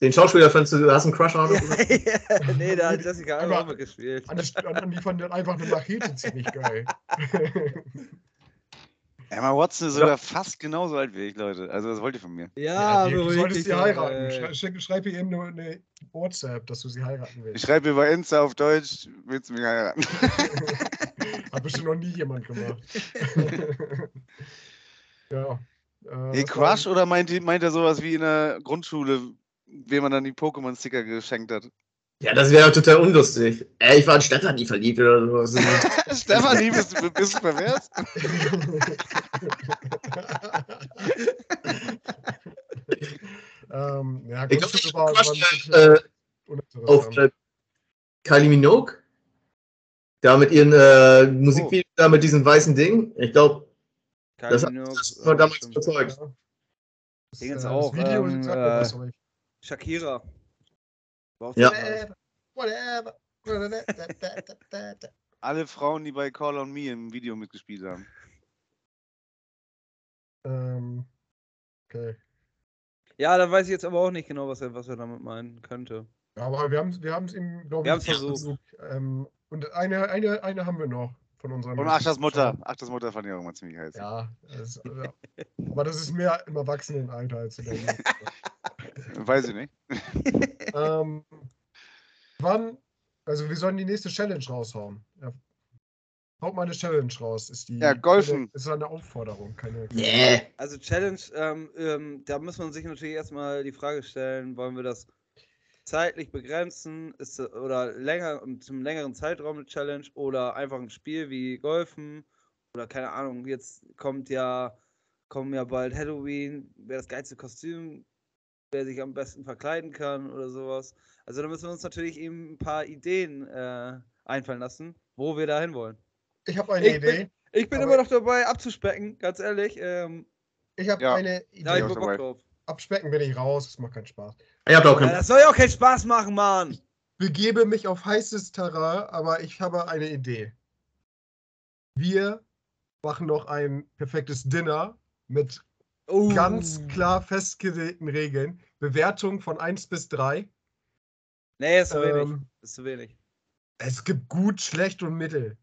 Den Schauspieler fandst du, du hast einen Crush on Ja, ja, nee, da hat Jessica Alba auch Aber- mitgespielt. An, an die fand dann einfach eine Machete ziemlich geil. Emma Watson ist sogar fast genauso alt wie ich, Leute. Also was wollt ihr von mir? Ja, du beruhig solltest dich sie heiraten. Schrei, schick- schreib ihr eben nur eine WhatsApp, dass du sie heiraten Ich willst. schreibe mir bei Insta auf Deutsch, willst du mich heiraten? Hat bestimmt noch nie jemand gemacht. ja. Äh, war- Crush oder meint, ihr- meint er sowas wie in der Grundschule, wem man dann die Pokémon-Sticker geschenkt hat? Ja, das wäre total unlustig. Ey, ich war in Stefanie verliebt oder sowas. Stefanie, bist du, bist du pervers? ähm, ja, ich glaube, ich war, war äh, auf äh, Kylie Minogue. Da mit ihren äh, Musikvideos, da mit diesem weißen Ding. Ich glaube, das hat Kylie das Minogue, war äh, damals überzeugt. Ja. Das, äh, auch, Das Video ähm, sagt äh, Shakira. Ja. Whatever. Whatever. Alle Frauen, die bei Call on Me im Video mitgespielt haben. ähm, okay. Ja, dann weiß ich jetzt aber auch nicht genau, was er, was er damit meinen könnte. Ja, aber wir haben wir es ihm, glaube Wir ich, versucht. Ähm, und eine, eine, eine haben wir noch von unserem. Und Aschers Mutter. Aschers Mutter fand ich auch immer ziemlich heiß. Ja, das, ja. aber das ist mehr im Erwachsenenalter als in der. Weiß ich nicht. ähm, wann, also wir sollen die nächste Challenge raushauen. Ja. Haut mal eine Challenge raus. Ist die, Ja, golfen. Ist eine Aufforderung, keine. Yeah. Also Challenge, ähm, ähm, da muss man sich natürlich erstmal die Frage stellen, wollen wir das zeitlich begrenzen ist, oder länger zum längeren Zeitraum eine Challenge oder einfach ein Spiel wie Golfen oder keine Ahnung, jetzt kommt ja kommen ja bald Halloween, wer das geilste Kostüm, wer sich am besten verkleiden kann oder sowas. Also da müssen wir uns natürlich eben ein paar Ideen äh, einfallen lassen, wo wir da hin wollen. Ich habe eine Ich bin- Idee. Ich bin immer noch dabei abzuspecken, ganz ehrlich. Ähm, Ich habe Ja. eine da Idee. ich auch Bock dabei. drauf. Abspecken bin ich raus, das macht keinen Spaß. Ich hab auch Ja, keinen das soll ja auch keinen Spaß machen, Mann. begebe mich auf heißes Terrain, aber ich habe eine Idee. Wir machen noch ein perfektes Dinner mit Oh. ganz klar festgelegten Regeln. Bewertung von 1 bis 3. Nee, ist zu wenig. Ähm, Ist zu wenig. es gibt gut, schlecht und mittel.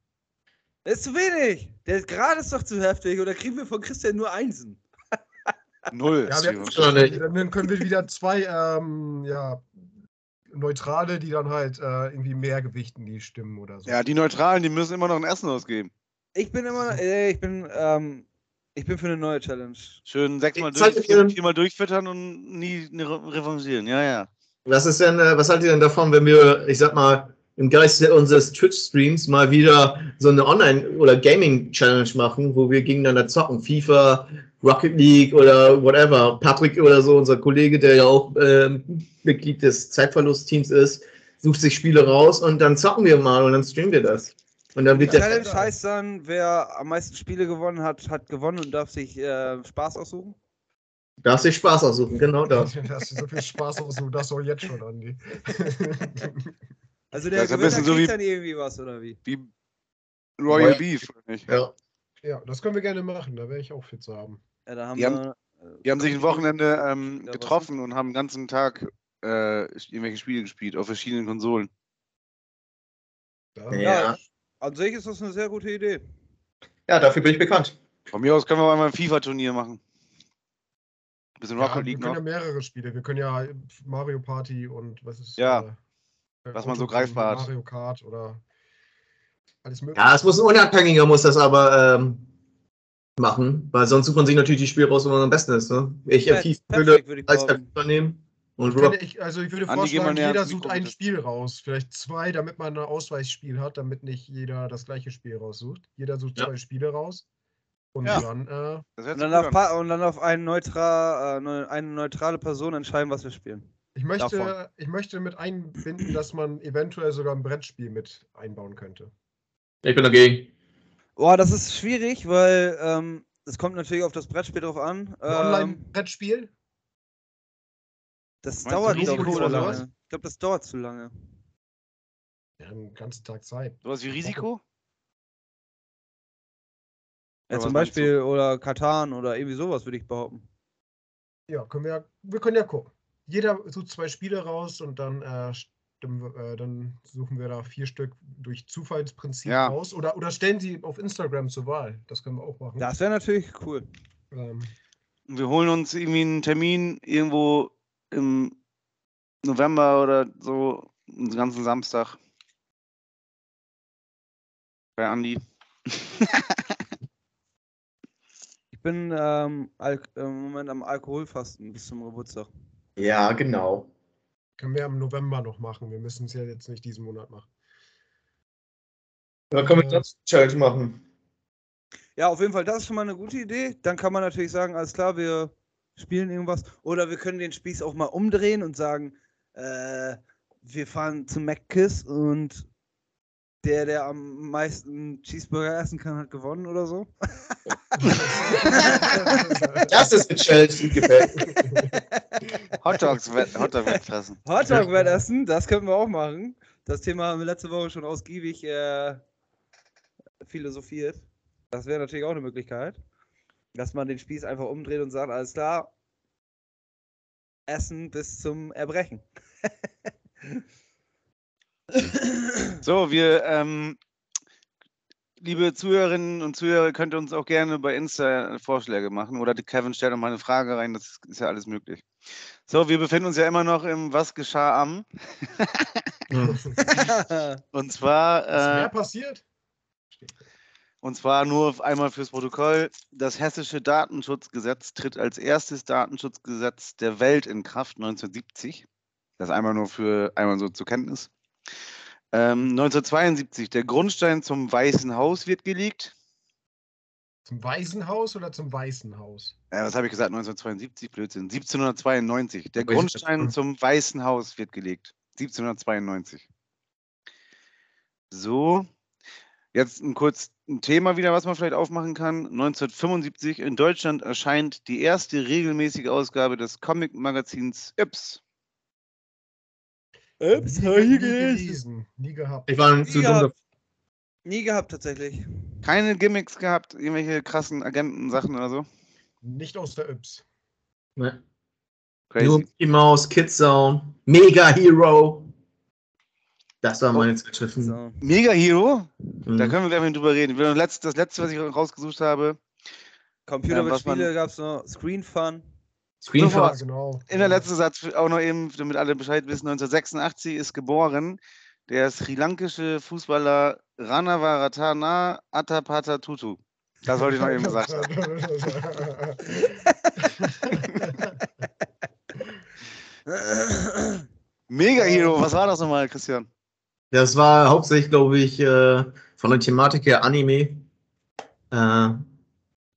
Ist zu wenig. Der gerade ist doch zu heftig. Oder kriegen wir von Christian nur Einsen? Null. Ja, wir, nicht. dann können wir wieder zwei ähm, ja, Neutrale, die dann halt äh, irgendwie mehr gewichten, die Stimmen oder so. Ja, die Neutralen, die müssen immer noch ein Essen ausgeben. Ich bin immer, äh, ich bin, ähm, ich bin für eine neue Challenge. Schön sechsmal durch, viermal durchfüttern und nie ne- revanchieren. Ja, ja. Was ist denn, äh, was haltet ihr denn davon, wenn wir, ich sag mal, im Geiste unseres Twitch-Streams mal wieder so eine Online- oder Gaming-Challenge machen, wo wir gegeneinander zocken? FIFA, Rocket League oder whatever. Patrick oder so, unser Kollege, der ja auch ähm, Mitglied des Zeitverlust-Teams ist, sucht sich Spiele raus und dann zocken wir mal und dann streamen wir das. Und dann Die wird der. Challenge heißt dann, wer am meisten Spiele gewonnen hat, hat gewonnen und darf sich äh, Spaß aussuchen. Darf sich Spaß aussuchen, genau das. Das ist so viel Spaß aus, so das auch jetzt schon, Andi. Also der Das Gewinner bisschen so kriegt wie- dann irgendwie was, oder wie? Wie Royal Royal- Beef, oder nicht? Ja. ja, das können wir gerne machen, da wäre ich auch fit zu haben. Ja, da haben Die wir, haben- äh, Die haben sich ein Wochenende ähm, getroffen und haben den ganzen Tag äh, irgendwelche Spiele gespielt auf verschiedenen Konsolen. Ja. Ja, an sich ist das eine sehr gute Idee. ja, dafür bin ich bekannt. Von mir aus können wir einmal ein FIFA-Turnier machen. Bisschen Ja, Rocket wir League können noch. ja mehrere Spiele. Wir können ja Mario Party und was ist. Ja, äh, was man so greifbar hat. Mario Kart oder alles mögliche. Ja, es muss ein unabhängiger, muss das aber ähm, machen, weil sonst sucht man sich natürlich die Spiele raus, wo man am besten ist. Ne? Ich Ja, äh, FIFA perfekt, würde würde ich als übernehmen und Ich, könnte, ich, also ich würde vorschlagen, jeder sucht ein. Spiel raus. Vielleicht zwei, damit man ein Ausweichspiel hat, damit nicht jeder das gleiche Spiel raussucht. Jeder sucht Ja. zwei Spiele raus. Und Ja. dann, äh, Und dann, auf, und dann auf einen neutral, äh, eine neutrale Person entscheiden, was wir spielen. ich, möchte, Davon. ich möchte mit einbinden, dass man eventuell sogar ein Brettspiel mit einbauen könnte. Ich bin dagegen. Boah, das ist schwierig, weil ähm, es kommt natürlich auf das Brettspiel drauf an. Ein Ähm, Online-Brettspiel? Das Meinst dauert, glaube Risiko ich, zu oder lange. sowas? Ich glaube, das dauert zu lange. Ja, einen ganzen Tag Zeit. Sowas wie Risiko? Ja, zum? Beispiel oder Katan oder irgendwie sowas, würde ich behaupten. Ja, können wir, ja- wir können ja gucken. Jeder sucht zwei Spiele raus und dann, äh, stimmen wir, äh, dann suchen wir da vier Stück durch Zufallsprinzip Ja. raus. Oder, oder stellen sie auf Instagram zur Wahl. Das können wir auch machen. Das wäre natürlich cool. Ähm, wir holen uns irgendwie einen Termin irgendwo im November oder so, einen ganzen Samstag. Bei Andi. Ich bin ähm, im Moment am Alkoholfasten bis zum Geburtstag. Ja, genau. können wir im November noch machen. Wir müssen es ja jetzt nicht diesen Monat machen. Dann können wir sonst eine Challenge machen. Ja, auf jeden Fall, das ist schon mal eine gute Idee. Dann kann man natürlich sagen, alles klar, wir spielen irgendwas. Oder wir können den Spieß auch mal umdrehen und sagen, äh, wir fahren zu McKiss und der, der am meisten Cheeseburger essen kann, hat gewonnen oder so. Das ist eine Challenge, die gefällt mir. Hotdogs, Hotdog wettfressen. Hotdog-Wettessen, das können wir auch machen. Das Thema haben wir letzte Woche schon ausgiebig äh, philosophiert. Das wäre natürlich auch eine Möglichkeit, dass man den Spieß einfach umdreht und sagt, alles klar, Essen bis zum Erbrechen. So, wir, ähm, liebe Zuhörerinnen und Zuhörer, könnt ihr uns auch gerne bei Insta Vorschläge machen oder die Kevin stellt noch mal eine Frage rein, das ist ja alles möglich. So, wir befinden uns ja immer noch im Was geschah am. Und zwar, Was wäre äh, passiert? Und zwar nur einmal fürs Protokoll. Das hessische Datenschutzgesetz tritt als erstes Datenschutzgesetz der Welt in Kraft 1970. Das einmal nur für einmal so zur Kenntnis. Ähm, 1972, der Grundstein zum Weißen Haus wird gelegt. Zum Weißen Haus oder zum Weißen Haus? Äh, was habe ich gesagt? 1972, Blödsinn. 1792. Der Grundstein zum Weißen Haus wird gelegt. 1792. So. Jetzt ein kurz ein Thema wieder, was man vielleicht aufmachen kann. 1975 in Deutschland erscheint die erste regelmäßige Ausgabe des Comic-Magazins Yps. Ups, nie, hab ich nie gelesen. gelesen, nie gehabt. Ich war zu dumm. Nie gehabt tatsächlich. Keine Gimmicks gehabt, irgendwelche krassen Agenten-Sachen oder so. Nicht aus der Yps. Ne. Crazy. Nur Mickey Mouse, Kid Zone, Mega Hero. Das waren meine Zeitschriften. So. Mega Hero? Mhm. Da können wir gleich mal drüber reden. Das letzte, was ich rausgesucht habe, Computer Ja, mit Spiele gab es noch, Screen Fun. Screen Fast. genau. In der letzten Satz auch noch eben, damit alle Bescheid wissen, 1986 ist geboren der sri lankische Fußballer Ranavaratana Atapata Tutu. Das wollte ich noch eben gesagt haben. Mega Hero, was war das nochmal, Christian? Das war hauptsächlich, glaube ich, äh, von der Thematik her Anime. Äh,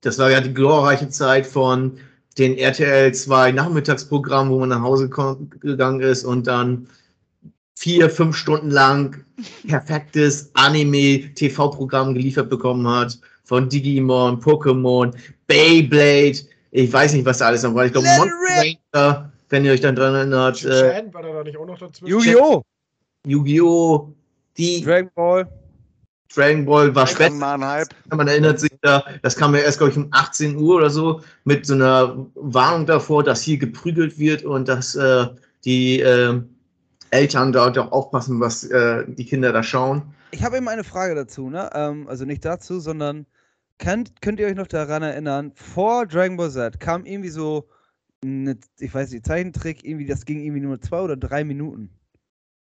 das war ja die glorreiche Zeit von den RTL 2 Nachmittagsprogrammen, wo man nach Hause gegangen ist und dann vier, fünf Stunden lang perfektes Anime-TV-Programm geliefert bekommen hat. Von Digimon, Pokémon, Beyblade, ich weiß nicht, was da alles noch war. Ich glaube, Monster Ranger, wenn ihr euch dann dran erinnert, äh, war da nicht auch noch dazwischen? Yu-Gi-Oh! Yu-Gi-Oh! Die Dragon Ball. Dragon Ball war Ein spät, Mahnhype. man erinnert sich da, das kam ja erst, glaube ich, um 18 Uhr oder so, mit so einer Warnung davor, dass hier geprügelt wird und dass äh, die äh, Eltern dort auch aufpassen, was äh, die Kinder da schauen. Ich habe eben eine Frage dazu, ne? Ähm, also nicht dazu, sondern könnt, könnt ihr euch noch daran erinnern, vor Dragon Ball Z kam irgendwie so, eine, ich weiß nicht, Zeichentrick, irgendwie, das ging irgendwie nur zwei oder drei Minuten.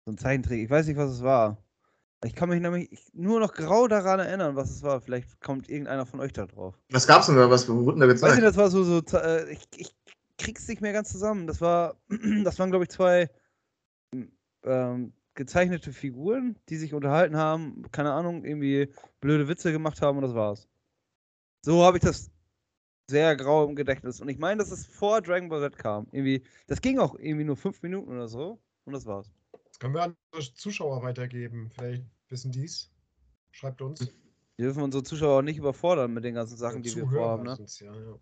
So ein Zeichentrick, ich weiß nicht, was es war. Ich kann mich nämlich nur noch grau daran erinnern, was es war. Vielleicht kommt irgendeiner von euch da drauf. Was gab's denn da? Was wurden da Weiß nicht, gezeigt? das war so, so äh, ich, ich krieg's nicht mehr ganz zusammen. Das war, das waren, glaube ich, zwei ähm, gezeichnete Figuren, die sich unterhalten haben, keine Ahnung, irgendwie blöde Witze gemacht haben und das war's. So habe ich das sehr grau im Gedächtnis. Und ich meine, dass es vor Dragon Ball Z kam. Irgendwie, das ging auch irgendwie nur fünf Minuten oder so. Und das war's. Das können wir an unsere Zuschauer weitergeben. Vielleicht wissen dies. Schreibt uns. Wir dürfen unsere Zuschauer auch nicht überfordern mit den ganzen Sachen, die wir Zuhörer vorhaben. Ne? ja, ja.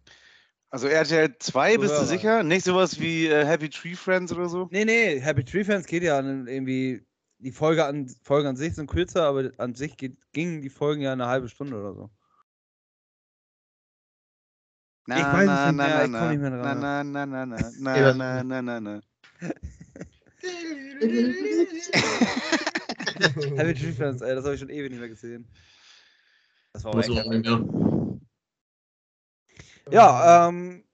Also RTL 2, bist du sicher? Nicht sowas wie äh, Happy Tree Friends oder so? Nee, nee, Happy Tree Fans geht ja an irgendwie. Die Folge an, Folgen an sich sind kürzer, aber an sich geht, gingen die Folgen ja eine halbe Stunde oder so. Na, Ich weiß es na, nicht na, mehr, na, ich komm nicht mehr na, dran. Na, na, na, na, na, na, na, na, na. Happy Tree Fans, ey, das habe ich schon ewig nicht mehr gesehen. Das war auch echt ja. Ähm.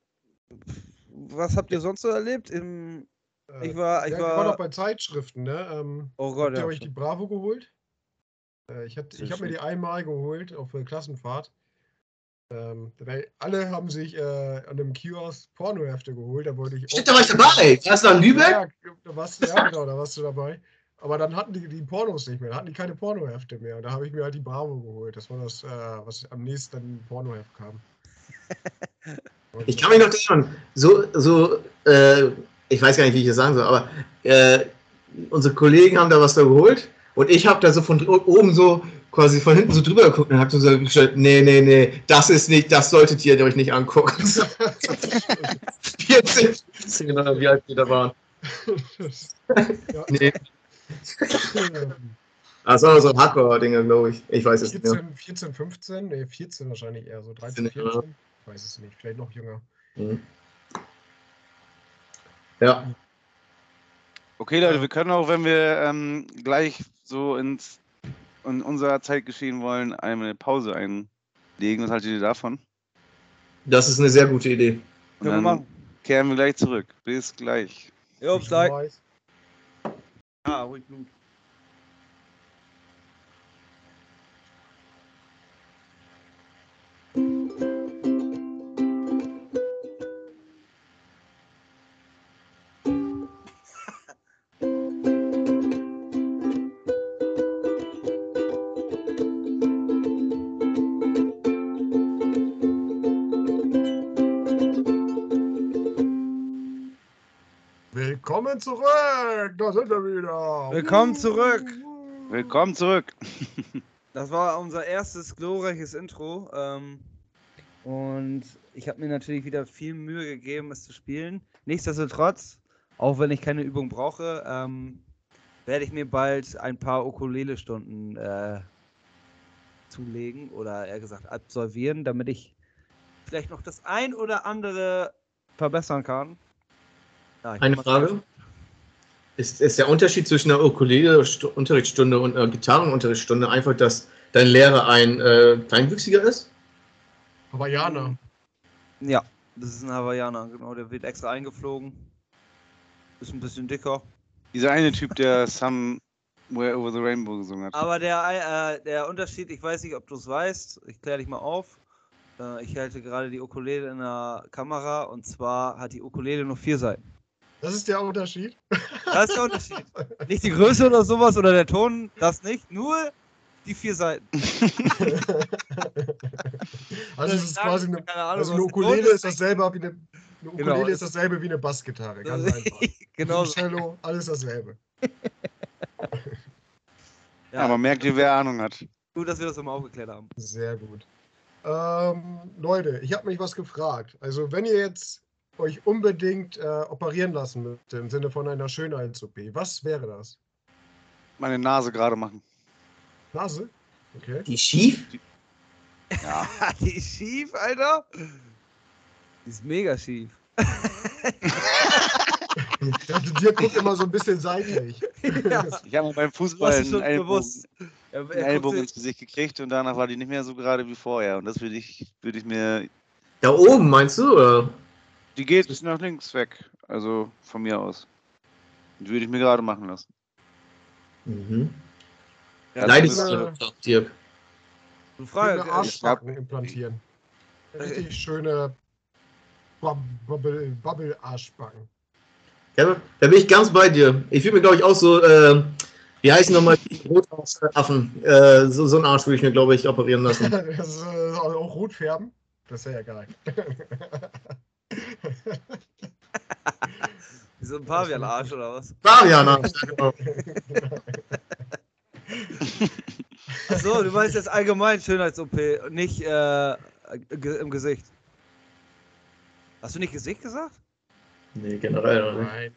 Was habt ihr sonst so erlebt? Im, Äh, ich war, ich ja, wir waren noch war. bei Zeitschriften, ne? Ähm, Oh Gott, habt ihr ja. euch die Bravo geholt? Äh, ich ich habe mir die einmal geholt auf der Klassenfahrt. Ähm, weil alle haben sich äh, an einem Kiosk Pornohefte geholt. Da wollte ich. Stimmt, da war ich dabei. Warst du da in Lübeck? Ja, da warst, du- ja, genau, da warst du dabei. Aber dann hatten die die Pornos nicht mehr, da hatten die keine Pornohefte mehr. Und da habe ich mir halt die Bravo geholt. Das war das, äh, was am nächsten an ein Pornoheft kam. Ich kann mich noch erinnern, so, so äh, ich weiß gar nicht, wie ich das sagen soll, aber äh, unsere Kollegen haben da was da geholt Und ich habe da so von oben so quasi von hinten so drüber geguckt und habe so gesagt, nee, nee, nee, das ist nicht, das solltet ihr euch nicht angucken. 14, 15 oder wie alt wir da waren. ja, Nee, war so Hardcore-Dinge, glaube ich. Ich weiß es nicht mehr. 14, 14, 15? Ne, 14 wahrscheinlich eher so. 13, 14, ja. 14? Ich weiß es nicht. Vielleicht noch jünger. Mhm. Ja, Okay, Leute, wir können auch, wenn wir ähm, gleich so ins in unser Zeitgeschehen wollen, eine Pause einlegen. Was haltet ihr davon? das ist eine sehr gute Idee. Und Können wir machen. kehren wir gleich zurück. Bis gleich. Jo, bis gleich. Ah, ruhig Blut. Willkommen zurück! Da sind wir wieder! Willkommen zurück. Willkommen zurück. Das war unser erstes glorreiches Intro. Ähm, und ich habe mir natürlich wieder viel Mühe gegeben, es zu spielen. Nichtsdestotrotz, auch wenn ich keine Übung brauche, ähm, werde ich mir bald ein paar Ukulele-Stunden äh, zulegen oder eher gesagt absolvieren, damit ich vielleicht noch das ein oder andere verbessern kann. Ja, ich Eine Frage. Ist, ist der Unterschied zwischen einer Ukulele-Unterrichtsstunde und einer Gitarrenunterrichtsstunde einfach, dass dein Lehrer ein äh, Kleinwüchsiger ist? Jana. Ja, das ist ein Hawaiianer, genau. Der wird extra eingeflogen. Ist ein bisschen dicker. Dieser eine Typ, der Somewhere Over the Rainbow gesungen hat. Aber der, äh, der Unterschied, ich weiß nicht, ob du es weißt, ich kläre dich mal auf. Äh, ich halte gerade die Ukulele in der Kamera und zwar hat die Ukulele nur vier Seiten. Das ist der Unterschied. Das ist der Unterschied. nicht die Größe oder sowas oder der Ton, das nicht, nur die vier Seiten. Also es ist quasi eine, Keine Ahnung, also eine Ukulele ist dasselbe wie eine, eine Ukulele Genau, ist es- dasselbe wie eine Bassgitarre. Ganz einfach. genau. Cello, alles dasselbe. Ja, man merkt hier, wer Ahnung hat. gut, dass wir das nochmal aufgeklärt haben. Sehr gut. Ähm, Leute, ich habe mich was gefragt. Also wenn ihr jetzt euch unbedingt äh, operieren lassen müsst, im Sinne von einer Schönheits-OP, was wäre das? Meine Nase gerade machen. Nase? Okay. Die schief? Ja. die ist schief, Alter. Die ist mega schief. Ich dachte, dir guckt immer so ein bisschen seitlich. ja, Ich habe mal beim Fußball einen Ellbogen, bewusst. Er, einen Ellbogen ins Gesicht gekriegt und danach war die nicht mehr so gerade wie vorher. Und das würde ich, würde ich mir. Da oben, meinst du? Oder? Die geht nach links weg. Also von mir aus. Die würde ich mir gerade machen lassen. Mhm. Ja, Leidest das ist, du, Dirk? Frage, eine Arschbacken implantieren. Richtig schöne Bub- Bubble, Bubble Arschbacken. Ja, da bin ich ganz bei dir. Ich würde mir, glaube ich, auch so, äh, wie heißen nochmal die Rotaffen? Äh, so, so einen Arsch würde ich mir, glaube ich, operieren lassen. Das ist äh, auch rot färben. Das wäre ja geil. so ein Pavian-Arsch oder was? Fabian, genau. Achso, du meinst jetzt allgemein Schönheits-OP, nicht äh, im Gesicht. Hast du nicht Gesicht gesagt? Nee, generell noch nicht. Nein.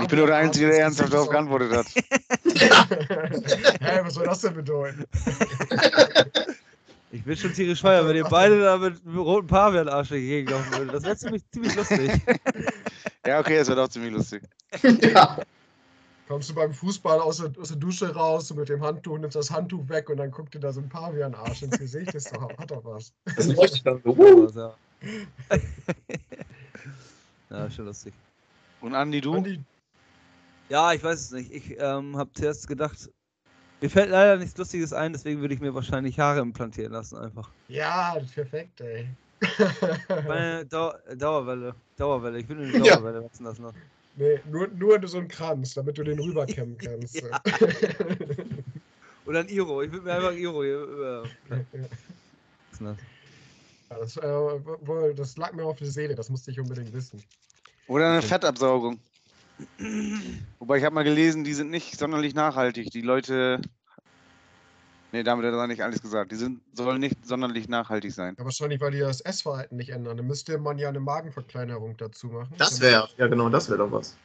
Ich bin nur der Einzige, der ernsthaft darauf geantwortet hat. Hä, was soll das denn bedeuten? Ich bin schon tierisch feiern, wenn ihr beide da mit einem roten Pavian-Arsch gegenlaufen würdet. Das wäre ziemlich, ziemlich lustig. Ja, okay, das wird auch ziemlich lustig. Ja. Kommst du beim Fußball aus der, aus der Dusche raus mit dem Handtuch, nimmst das Handtuch weg und dann guckt dir da so ein Pavian-Arsch ins Gesicht. Das ist doch, hat doch was. Das leuchtet dann so. Uh. ja. ja, schon lustig. Und Andi, du? Andi, Ja, ich weiß es nicht. Ich ähm, habe zuerst gedacht, mir fällt leider nichts Lustiges ein, deswegen würde ich mir wahrscheinlich Haare implantieren lassen einfach. Ja, perfekt, ey. Meine Dau Dauerwelle. Dauerwelle. Ich will eine Ja. Dauerwelle wachsen lassen. noch. nee, nur, nur so ein Kranz, damit du den rüberkämmen kannst. Ja. Oder ein Iro. Ich will mir einfach ein Iro hier über. wachsen lassen. Ja, das, äh, das lag mir auf der Seele, das musste ich unbedingt wissen. Oder eine Fettabsaugung. Wobei ich habe mal gelesen, die sind nicht sonderlich nachhaltig. Die Leute. Nee, damit hat er nicht alles gesagt. Die sind, sollen nicht sonderlich nachhaltig sein. Ja, wahrscheinlich, weil die das Essverhalten nicht ändern. Dann müsste man ja eine Magenverkleinerung dazu machen. Das wäre, ja genau, das wäre doch was.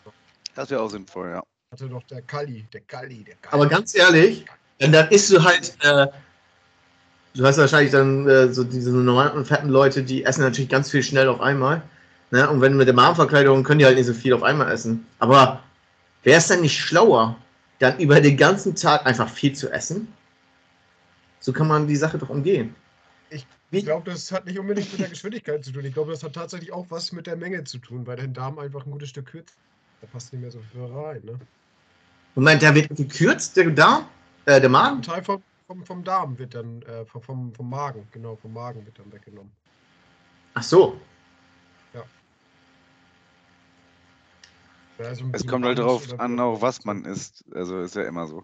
Das wäre auch sinnvoll, ja. Hatte doch der Kali, der Kali, der Kali. Aber ganz ehrlich, dann, dann isst du halt, äh, du hast wahrscheinlich dann äh, so diese normalen fetten Leute, die essen natürlich ganz viel schnell auf einmal. Ne? Und wenn mit der Magenverkleidung können die halt nicht so viel auf einmal essen. Aber wäre es dann nicht schlauer, dann über den ganzen Tag einfach viel zu essen? So kann man die Sache doch umgehen. Ich glaube, das hat nicht unbedingt mit der Geschwindigkeit zu tun. Ich glaube, das hat tatsächlich auch was mit der Menge zu tun, weil dein Darm einfach ein gutes Stück kürzer. Da passt nicht mehr so viel rein. Ne? Moment, der wird gekürzt, der Darm? Äh, der Ein Magen? Teil vom, vom, vom Darm wird dann, äh, vom- vom, vom Magen, genau, vom Magen wird dann weggenommen. Ach so. Also Es kommt halt darauf an, auch was man isst. Also ist ja immer so.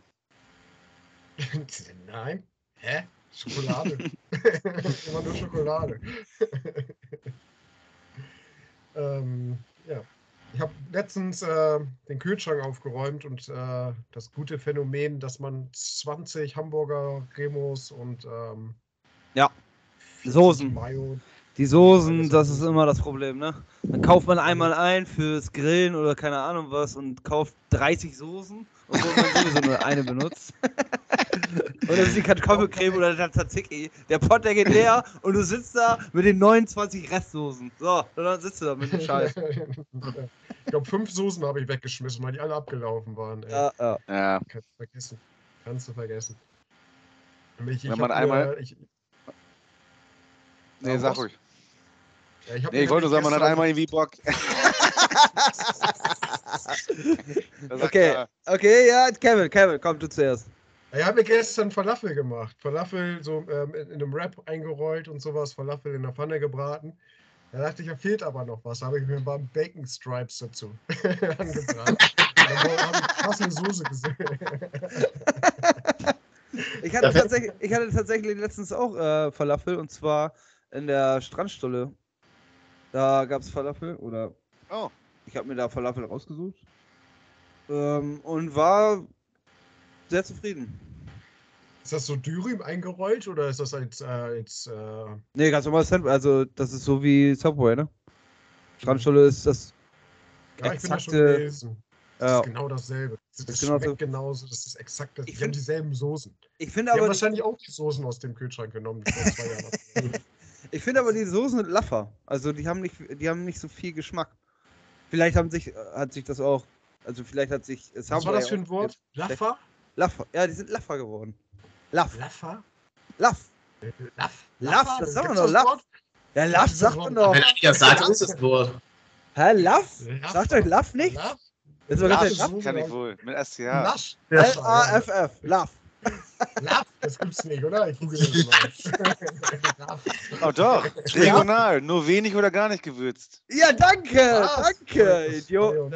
Nein. Hä? Schokolade. Immer nur Schokolade. ähm, ja. Ich habe letztens äh, den Kühlschrank aufgeräumt und äh, das gute Phänomen, dass man 20 Hamburger Remos und ähm, Ja. 40 Soßen. Mayo. Die Soßen, das ist immer das Problem, ne? Dann kauft man einmal ein fürs Grillen oder keine Ahnung was und kauft 30 Soßen, obwohl man sowieso nur eine benutzt. und das ist die Kartoffelcreme oder der Tzatziki. Der Pott, der geht leer und du sitzt da mit den 29 Restsoßen. So, und dann sitzt du da mit dem Scheiß. ich glaube, fünf Soßen habe ich weggeschmissen, weil die alle abgelaufen waren. Ey. Ja, ja. Ja. Kannst du vergessen. Kannst du vergessen. Ich, Wenn hab man mir- einmal- Ich, Nee, sag ruhig. Ja, ich, Nee, ich wollte nur sagen, man hat einmal irgendwie Bock. Okay, er, okay, ja, Kevin, Kevin, komm du zuerst. Ich habe mir gestern Falafel gemacht. Falafel so ähm, in, in einem Wrap eingerollt und sowas, Falafel in der Pfanne gebraten. Da dachte ich, da fehlt aber noch was. Da habe ich mir ein paar Bacon Stripes dazu angebraten. Dann habe ich passende Soße gesehen. Ich hatte, Ja, tatsächlich, ich hatte tatsächlich letztens auch äh, Falafel und zwar in der Strandstulle. Da gab es Falafel oder Oh, ich habe mir da Falafel rausgesucht ähm, und war sehr zufrieden. Ist das so Dürüm eingerollt oder ist das als, äh, als äh, Nee, ganz Sandwich, also das ist so wie Subway, ne? Strandstulle ist das. ja, ich bin da schon gewesen. Das Ja. ist genau dasselbe. Das, das genau schmeckt genauso. Das ist exakt das. Ich Die haben dieselben Soßen. Ich finde Die haben aber, wahrscheinlich auch die Soßen aus dem Kühlschrank genommen. ich finde aber die Soßen sind laffer. Also die haben nicht, die haben nicht so viel Geschmack. Vielleicht haben sich, hat sich das auch, also vielleicht hat sich Was war das für ein Wort? Laffer? Laffer. Ja, die sind laffer geworden. Laff, Laffer? Laff. Laff? Laff, das sagen wir doch, Laff. Wort? Ja, Laff sagt das man doch. Wenn einer das sagt, ist das Wort. Hä, Laff? Laff. Sagt euch Laff nicht? Laff? Ist doch Laff kann ich wohl. Mit SCH. Lasch. L-A-F-F. Laff. Laff? Das gibt's nicht, oder? Ich google das mal. Oh doch, regional. Nur wenig oder gar nicht gewürzt. Ja, danke, Laff. danke, Idiot.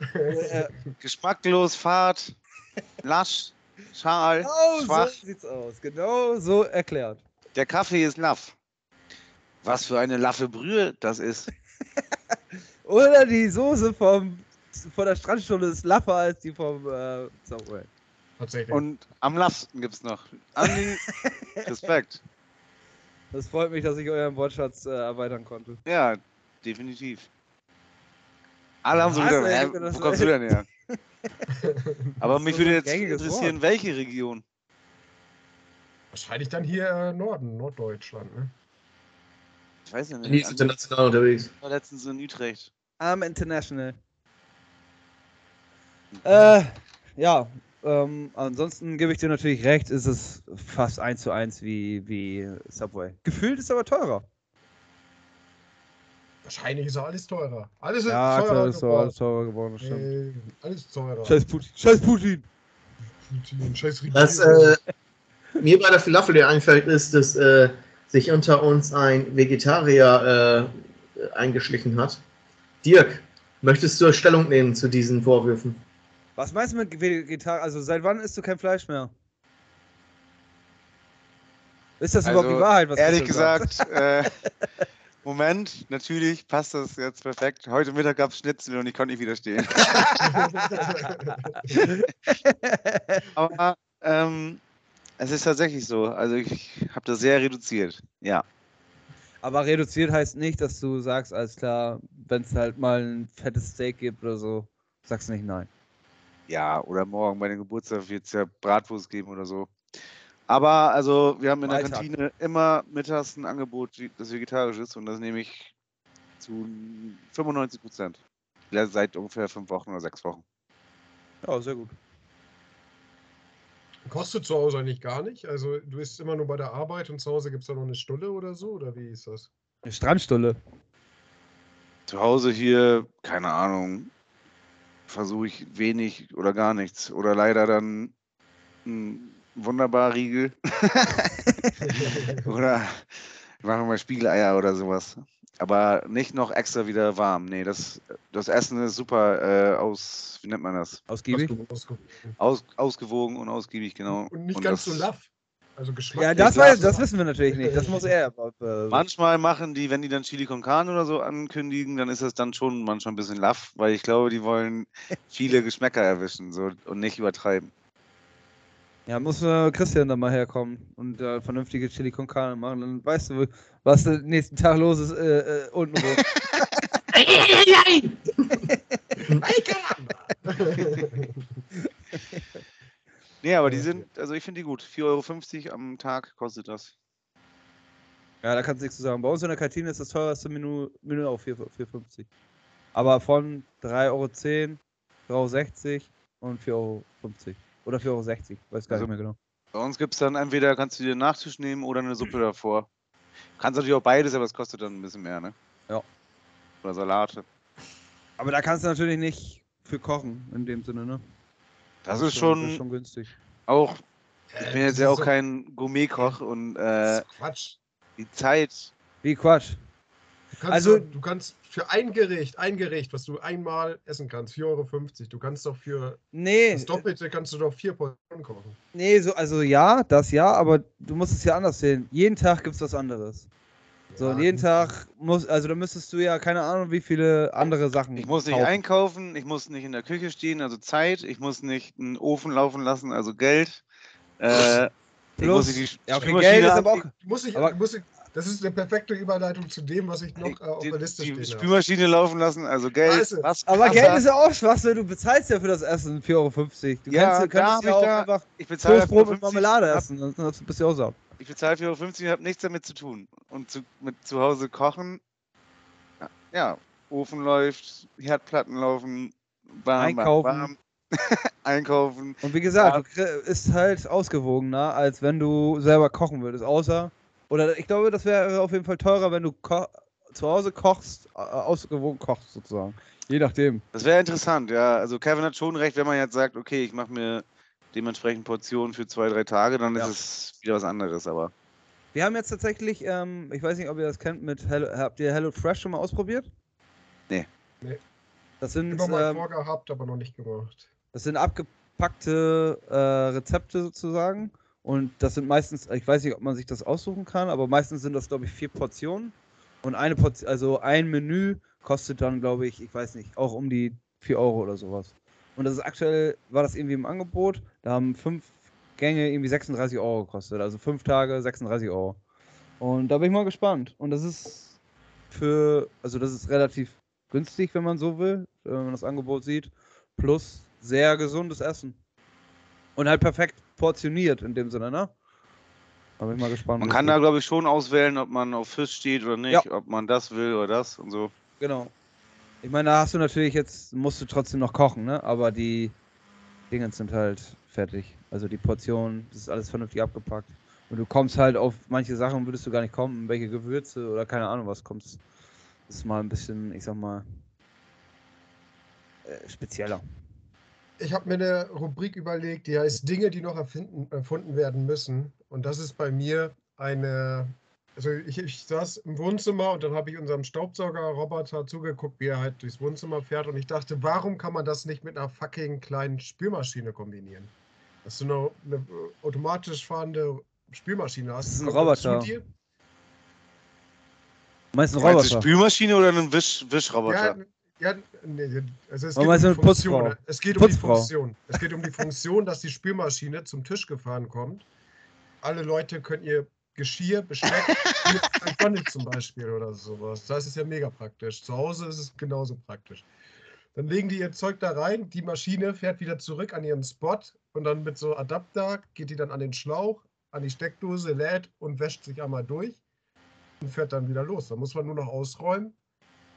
Geschmacklos, fad, lasch, schal, Genau schwach. so sieht's aus. Genau so erklärt. Der Kaffee ist laff. Was für eine laffe Brühe das ist. Oder die Soße vom, von der Strandstulle ist laffer als die vom äh, Subway. Tatsächlich. Und am laffsten gibt's noch. Andi, Respekt. Das freut mich, dass ich euren Wortschatz äh, erweitern konnte. Ja, definitiv. Alle haben so wieder, ey, hä, ich wo kommst du denn her? Aber mich so würde jetzt interessieren, Wort. welche Region? Wahrscheinlich dann hier äh, Norden, Norddeutschland. Ne? Ich weiß ja Die nicht. ist Andi international unterwegs. war letztens in Utrecht. I'm international. Äh, ja. Ähm, ansonsten gebe ich dir natürlich recht, ist es fast eins zu eins wie, wie Subway. Gefühlt ist aber teurer. Wahrscheinlich ist alles teurer. Alles ist Ja, teurer teurer ist teurer, geworden. alles teurer geworden, stimmt. Ey, alles teurer. Scheiß Putin. Scheiß Putin. Putin, Scheiß Was äh, mir bei der Falafel dir einfällt, ist, dass äh, sich unter uns ein Vegetarier äh, eingeschlichen hat. Dirk, möchtest du Stellung nehmen zu diesen Vorwürfen? Was meinst du mit Vegetar? Also seit wann isst du kein Fleisch mehr? Ist das überhaupt die Wahrheit? Was Also, Ehrlich gesagt, äh, Moment, natürlich passt das jetzt perfekt. Heute Mittag gab es Schnitzel und ich konnte nicht widerstehen. Aber ähm, es ist tatsächlich so. Also ich habe das sehr reduziert. Ja. Aber reduziert heißt nicht, dass du sagst, alles klar, wenn es halt mal ein fettes Steak gibt oder so, sagst du nicht nein. Ja, oder morgen bei dem Geburtstag wird es ja Bratwurst geben oder so. Aber also wir haben in der Alltag. Kantine immer mittags ein Angebot, das vegetarisch ist und das nehme ich zu 95 Prozent. Seit ungefähr fünf Wochen oder sechs Wochen. Ja, sehr gut. Kostet zu Hause eigentlich gar nicht? Also du bist immer nur bei der Arbeit und zu Hause gibt es da noch eine Stulle oder so? Oder wie ist das? Eine Strandstulle. Zu Hause hier, keine Ahnung, versuche ich wenig oder gar nichts. Oder leider dann ein wunderbar Riegel. oder machen wir mal Spiegeleier oder sowas. Aber nicht noch extra wieder warm. Nee, das, das Essen ist super äh, aus, wie nennt man das? Ausgiebig. Ausge- ausge- Aus, ausgewogen und ausgiebig, genau. Und nicht ganz das, so laff. Also Geschmack. Ja, das, weiß, das wissen wir natürlich nicht. Das muss er. Äh, Manchmal machen die, wenn die dann Chili con Carne oder so ankündigen, dann ist das dann schon manchmal ein bisschen laff, weil ich glaube, die wollen viele Geschmäcker erwischen so, und nicht übertreiben. Ja, muss äh, Christian dann mal herkommen und äh, vernünftige Chili con Carne machen. Dann weißt du, was den nächsten Tag los ist äh, äh, unten Nee, aber die sind, also ich finde die gut. 4,50 Euro am Tag kostet das. ja, da kannst du nichts zu sagen. Bei uns in der Kantine ist das teuerste Menü, Menü auf 4 4,50. Aber von 3,10 Euro, 3,60 Euro und 4,50 Euro. Oder 4,60 Euro, weiß gar Also- nicht mehr genau. Bei uns gibt es dann entweder kannst du dir einen Nachtisch nehmen oder eine Suppe davor. Kannst natürlich auch beides, aber es kostet dann ein bisschen mehr, ne? Ja. Oder Salate. Aber da kannst du natürlich nicht für kochen, in dem Sinne, ne? Das ist Das schon ist schon günstig. Auch, ich bin jetzt ja auch so- kein Gourmetkoch und das äh, ist Quatsch. die Zeit, Wie Quatsch. Du kannst, Also- doch, du kannst für ein Gericht, ein Gericht, was du einmal essen kannst, 4,50 Euro. Du kannst doch für Nee, das Doppelte kannst du doch vier Portionen kochen. nee, so, also ja, das ja, aber du musst es ja anders sehen. Jeden Tag gibt's was anderes. So, und Ja, jeden. Tag muss, also da müsstest du ja keine Ahnung, wie viele andere Sachen. ich muss nicht kaufen. einkaufen, ich muss nicht in der Küche stehen, also Zeit, ich muss nicht einen Ofen laufen lassen, also Geld. Äh, ich Plus- muss die Ja, okay, Geld ist aber auch. Aber- das ist eine perfekte Überleitung zu dem, was ich noch äh, auf die, der Liste die stehen habe. Spülmaschine laufen lassen, also Geld. Scheiße. Was, Aber Wasser. Geld ist ja auch Schwachsinn, du bezahlst ja für das Essen 4,50 Euro. Du Ja, kannst, hab ja auch da- einfach ich bezahle Toastbrot mit 4,50 Marmelade essen. Das bist du auch sauer. Ich bezahle 4,50 Euro und habe nichts damit zu tun. Und zu, mit zu Hause kochen, ja, Ofen läuft, Herdplatten laufen, warm, Einkaufen. warm, einkaufen. Und wie gesagt, ist halt ausgewogener, als wenn du selber kochen würdest. Außer, oder ich glaube, das wäre auf jeden Fall teurer, wenn du zu Hause kochst, äh, ausgewogen kochst sozusagen. Je nachdem. Das wäre interessant, ja. Also Kevin hat schon recht, wenn man jetzt sagt, okay, ich mache mir dementsprechend Portionen für zwei, drei Tage, dann Ja. ist es wieder was anderes, aber. Wir haben jetzt tatsächlich, ähm, ich weiß nicht, ob ihr das kennt, mit Hello, habt ihr Hello Fresh schon mal ausprobiert? Nee. Nee. Das sind, Immer mal ähm, vorgehabt, aber noch nicht gemacht. das sind abgepackte äh, Rezepte sozusagen. Und das sind meistens, ich weiß nicht, ob man sich das aussuchen kann, aber meistens sind das, glaube ich, vier Portionen. Und eine Portion, also ein Menü kostet dann, glaube ich, ich weiß nicht, auch um die 4 Euro oder sowas. Und das ist aktuell, war das irgendwie im Angebot, da haben fünf Gänge irgendwie 36 Euro gekostet. Also fünf Tage 36 Euro. Und da bin ich mal gespannt. Und das ist für, also das ist relativ günstig, wenn man so will, wenn man das Angebot sieht. Plus sehr gesundes Essen. Und halt perfekt portioniert in dem Sinne, ne? Da bin ich mal gespannt. Man kann da, glaube ich, schon auswählen, ob man auf Fisch steht oder nicht, ob man das will oder das und so. Genau. Ich meine, da hast du natürlich jetzt, musst du trotzdem noch kochen, ne? Aber die Dinge sind halt fertig. Also die Portionen, das ist alles vernünftig abgepackt. Und du kommst halt auf manche Sachen, würdest du gar nicht kommen, welche Gewürze oder keine Ahnung was kommst. Das ist mal ein bisschen, ich sag mal, äh, spezieller. Ich habe mir eine Rubrik überlegt, die heißt Dinge, die noch erfinden, erfunden werden müssen. Und das ist bei mir eine. Also ich, ich saß im Wohnzimmer und dann habe ich unserem Staubsaugerroboter zugeguckt, wie er halt durchs Wohnzimmer fährt. Und ich dachte, warum kann man das nicht mit einer fucking kleinen Spülmaschine kombinieren? Dass du eine, eine äh, automatisch fahrende Spülmaschine hast. Das ist ein die Roboter. Meinst du einen Roboter? Spülmaschine oder einen Wisch, Wischroboter? Ja, ja, nee, also es geht um die eine? Funktion. Es geht um die Putzfrau. Funktion. Es geht um die Funktion, dass die Spülmaschine zum Tisch gefahren kommt. Alle Leute können ihr Geschirr, Besteck, mit McDonald's zum Beispiel oder sowas. Das ist ja mega praktisch. Zu Hause ist es genauso praktisch. Dann legen die ihr Zeug da rein, die Maschine fährt wieder zurück an ihren Spot und dann mit so Adapter geht die dann an den Schlauch, an die Steckdose, lädt und wäscht sich einmal durch und fährt dann wieder los. Da muss man nur noch ausräumen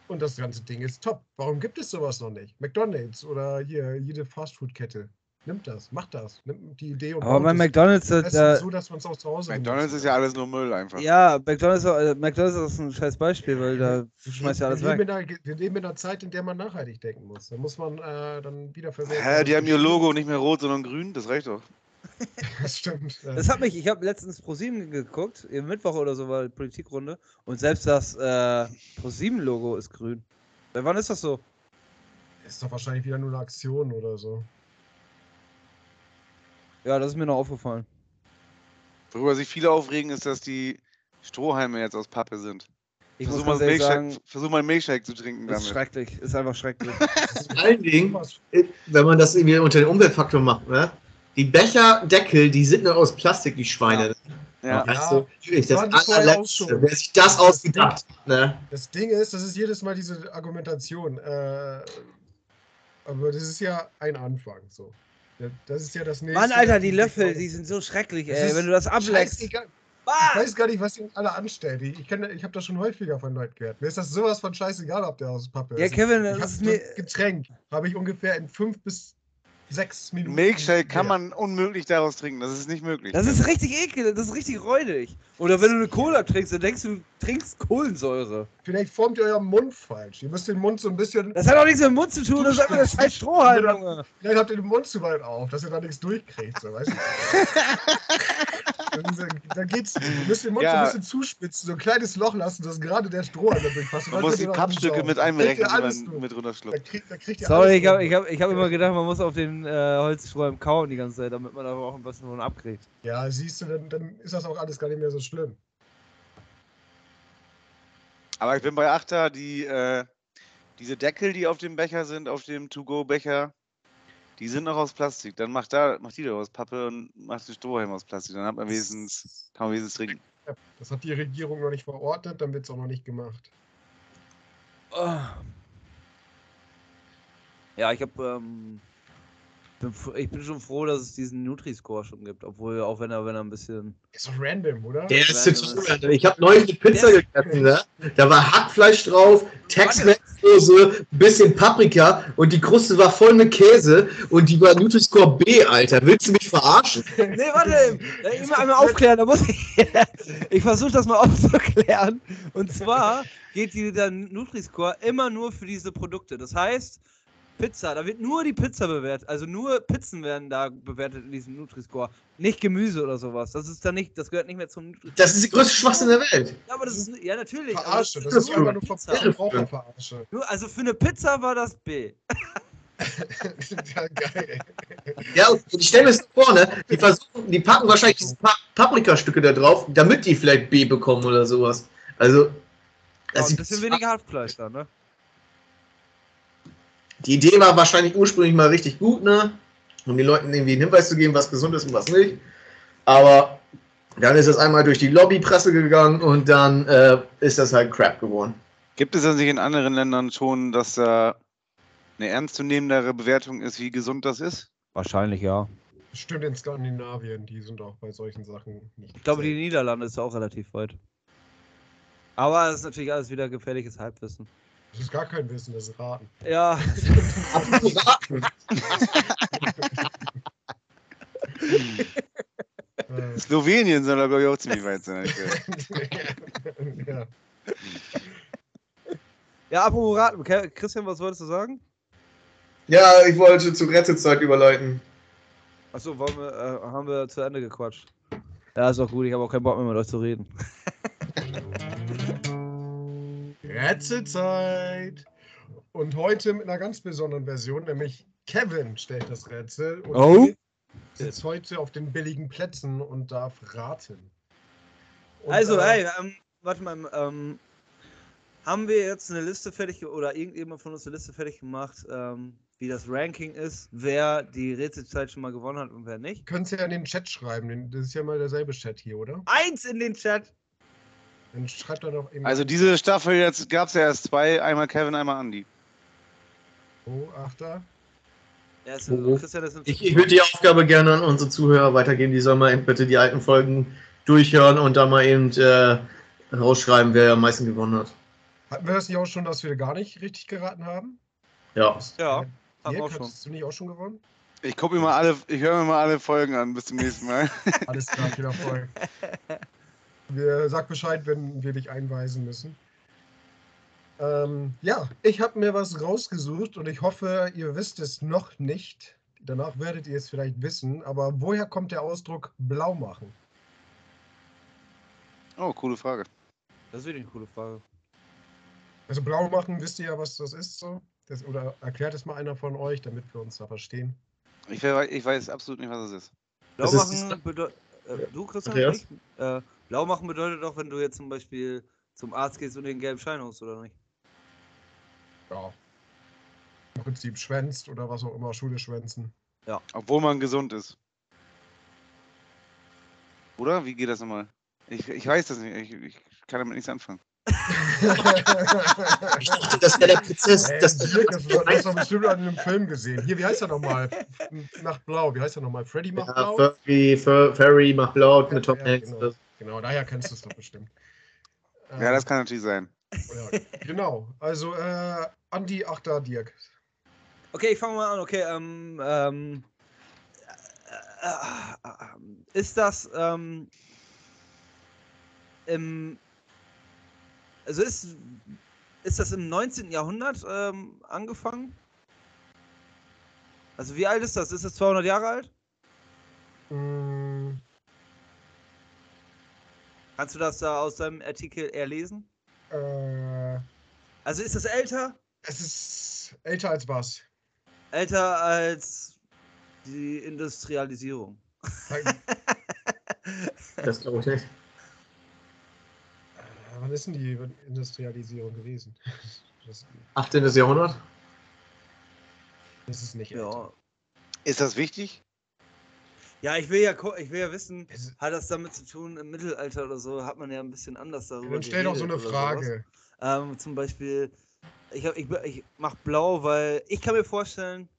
und das ganze Ding ist top. Warum gibt es sowas noch nicht? McDonalds oder hier jede Fastfood-Kette. Nimmt das, macht das. Nimmt die Idee und Aber bei McDonalds, am da, so, dass man es auch zu Hause McDonalds ist ja alles nur Müll einfach. ja, McDonalds, äh, McDonalds ist ein scheiß Beispiel, weil da du schmeißt ja alles wir, weg. in einer, wir leben in einer Zeit, in der man nachhaltig denken muss. Da muss man äh, dann wieder verwenden. Hä, die haben ihr Logo nicht mehr rot, sondern grün, das reicht doch. Das stimmt. Das hat mich, ich habe letztens ProSieben geguckt, im Mittwoch oder so war die Politikrunde und selbst das äh, ProSieben-Logo ist grün. Seit wann ist das so? ist doch wahrscheinlich wieder nur eine Aktion oder so. Ja, das ist mir noch aufgefallen. Worüber sich viele aufregen, ist, dass die Strohhalme jetzt aus Pappe sind. Ich Versuch muss mal, sagen, versuch mal einen Milkshake zu trinken das ist damit. schrecklich, ist einfach schrecklich. Vor allen Dingen, wenn man das irgendwie unter den Umweltfaktor macht, ne? Die Becherdeckel, die sind nur aus Plastik, die Schweine. Ja. Also, natürlich, das auch allerletzte. schon. Wer sich das ausgedacht hat, ne? Das Ding ist, das ist jedes Mal diese Argumentation. Äh, aber das ist ja ein Anfang. So. Ja, Das ist ja das nächste. Mann, Alter, die Löffel, die sind so schrecklich, ey. Wenn du das ableckst. Scheißegal. Ich weiß gar nicht, was ihr alle anstellt. Ich, ich, ich habe das schon häufiger von Leuten gehört. Mir ist das sowas von scheißegal, ob der aus Pappe Ja, ist. Kevin, ich das ist mir. Getränk habe ich ungefähr in fünf bis sechs Minuten. Milkshake kann man unmöglich daraus trinken. Das ist nicht möglich. Das ist richtig ekel, das ist richtig räudig. Oder wenn du eine Cola trinkst, dann denkst du, du trinkst Kohlensäure. Vielleicht formt ihr euren Mund falsch. Ihr müsst den Mund so ein bisschen. Das hat auch nichts mit dem Mund zu tun, das ist einfach eine scheiß Strohhalm, Junge. Vielleicht habt ihr den Mund zu weit auf, dass ihr da nichts durchkriegt. So, weißt du? Dann geht's. Ihr müsst den Mund so Ja. ein bisschen zuspitzen, so ein kleines Loch lassen, dass gerade der Strohhalm da durchpasst. Und Man dann muss die Pappstücke mit alles die man mit Da runterschluckt. kriegt, da kriegt Sorry, ich habe ich hab, ich hab immer gedacht, man muss auf den äh, Holzstrohhalm kauen die ganze Zeit, damit man da auch ein bisschen von abkriegt. Ja, siehst du, dann, dann ist das auch alles gar nicht mehr so schlimm. Aber ich bin bei Achter, die, äh, diese Deckel, die auf dem Becher sind, auf dem To-Go-Becher, die sind noch aus Plastik. Dann macht, da, macht die doch aus Pappe und macht den Strohhalm aus Plastik. Dann hat man wenigstens, kann man wenigstens trinken. Das hat die Regierung noch nicht verordnet, dann wird es auch noch nicht gemacht. Oh. Ja, ich habe, ähm, bin, ich bin schon froh, dass es diesen Nutri-Score schon gibt, obwohl, auch wenn er, wenn er ein bisschen. Ist doch random, oder? Der ist total random. Ich habe neulich eine Pizza gegessen, ne? Da war Hackfleisch drauf, Tex-Mex-Soße, bisschen Paprika und die Kruste war voll mit Käse und die war Nutri-Score B, Alter. Willst du mich verarschen? Nee, warte, äh, immer einmal aufklären, da muss ich. ich versuche das mal aufzuklären. Und zwar geht dieser Nutri-Score immer nur für diese Produkte. Das heißt, Pizza, da wird nur die Pizza bewertet. Also nur Pizzen werden da bewertet in diesem Nutri-Score. Nicht Gemüse oder sowas. Das ist dann nicht, das gehört nicht mehr zum Nutri Das ist die größte Schwachsinn der Welt. Ja, aber das ist. Ja, natürlich. Verarsche. das Das ist ist einfach nur. Verbraucherverarsche. Nur, also für eine Pizza war das B. ja, geil. Ja, und ich stelle mir das vor, ne? Die versuchen, die packen wahrscheinlich diese pa Paprikastücke da drauf, damit die vielleicht B bekommen oder sowas. Also, Ja, das ein bisschen weniger Hackfleisch da, ne? Die Idee war wahrscheinlich ursprünglich mal richtig gut, ne? Um den Leuten irgendwie einen Hinweis zu geben, was gesund ist und was nicht. Aber dann ist es einmal durch die Lobbypresse gegangen und dann äh, ist das halt Crap geworden. Gibt es das nicht in anderen Ländern schon, dass da eine ernstzunehmendere Bewertung ist, wie gesund das ist? Wahrscheinlich ja. Stimmt in Skandinavien, die sind auch bei solchen Sachen nicht. Ich glaube, die Niederlande ist auch relativ weit. Aber es ist natürlich alles wieder gefährliches Halbwissen. Das ist gar kein Wissen, das ist Raten. Ja, Äh, Slowenien soll da, glaube ich, auch ziemlich weit sein. ja. ja apropos Raten. Christian, was wolltest du sagen? Ja, ich wollte zu Rettezeit überleiten. Achso, wir, äh, haben wir zu Ende gequatscht. Ja, ist auch gut, ich habe auch keinen Bock mehr mit euch zu reden. Rätselzeit! Und heute mit einer ganz besonderen Version, nämlich Kevin stellt das Rätsel und Oh. sitzt heute auf den billigen Plätzen und darf raten. Und, Also, äh, ey, ähm, warte mal, ähm, haben wir jetzt eine Liste fertig oder irgendjemand von uns eine Liste fertig gemacht, ähm, wie das Ranking ist, wer die Rätselzeit schon mal gewonnen hat und wer nicht? Könnt ihr ja in den Chat schreiben. Das ist ja mal derselbe Chat hier, oder? Eins in den Chat. Dann schreibt doch noch eben. Also diese Staffel jetzt gab es ja erst zwei, einmal Kevin, einmal Andy. Oh, Achter. Ja, Oh. Im Ich, ich würde die Aufgabe gerne an unsere Zuhörer weitergeben. Die sollen mal bitte die alten Folgen durchhören und da mal eben äh, rausschreiben, wer am meisten gewonnen hat. Hatten wir das nicht auch schon, dass wir gar nicht richtig geraten haben? Ja. Ja, haben auch schon. hattest du nicht auch schon gewonnen? Ich gucke mir mal alle, ich höre mir mal alle Folgen an. Bis zum nächsten Mal. Alles klar, viel Erfolg. Wir, sag Bescheid, wenn wir dich einweisen müssen. Ähm, ja, ich habe mir was rausgesucht und ich hoffe, ihr wisst es noch nicht. Danach werdet ihr es vielleicht wissen. Aber woher kommt der Ausdruck blau machen? Oh, coole Frage. Das ist wirklich eine coole Frage. Also blau machen, wisst ihr ja, was das ist so? Das, oder erklärt es mal einer von euch, damit wir uns da verstehen. Ich, ich weiß absolut nicht, was es ist. Blau Das ist- machen bedeutet. Äh, du, Christian? Andreas? Nicht? Äh, blau machen bedeutet doch, wenn du jetzt zum Beispiel zum Arzt gehst und den gelben Schein hast, oder nicht? Ja. Im Prinzip schwänzt oder was auch immer, Schule schwänzen. Obwohl man gesund ist. Oder? Wie geht das nochmal? Ich, ich weiß das nicht. Ich, ich kann damit nichts anfangen. Ich dachte, das wäre der Prozess. Ey, Das, das, das hast du doch bestimmt an einem Film gesehen. Hier, wie heißt er nochmal? Nacht Blau, wie heißt er nochmal? Freddy macht ja, Blau? Furry, Fur, Furry macht Blau mit Tom Ja, Hanks. genau. Genau, daher kennst du es doch bestimmt. Ja, Ähm, das kann natürlich sein. ja, genau, also äh, Andi, Achter, Dirk. Okay, ich fange mal an. Okay, ähm, ähm, äh, äh, äh, ist das ähm, im, also ist, ist das im 19. Jahrhundert ähm, angefangen? Also wie alt ist das? Ist das 200 Jahre alt? Mm, Kannst du das da aus deinem Artikel erlesen? äh, Also ist das älter? es ist älter als was? Älter als die Industrialisierung. Das glaube ich nicht. Äh, wann ist denn die Industrialisierung gewesen? Das, 18. Jahrhundert? das ist nicht älter. Ja. Ist das wichtig? Ja, ich will ja, ich will ja wissen, hat das damit zu tun, im Mittelalter oder so, hat man ja ein bisschen anders darüber Dann stell doch so eine. Frage. Ähm, zum Beispiel, ich, hab, ich, ich mach blau, weil ich kann mir vorstellen,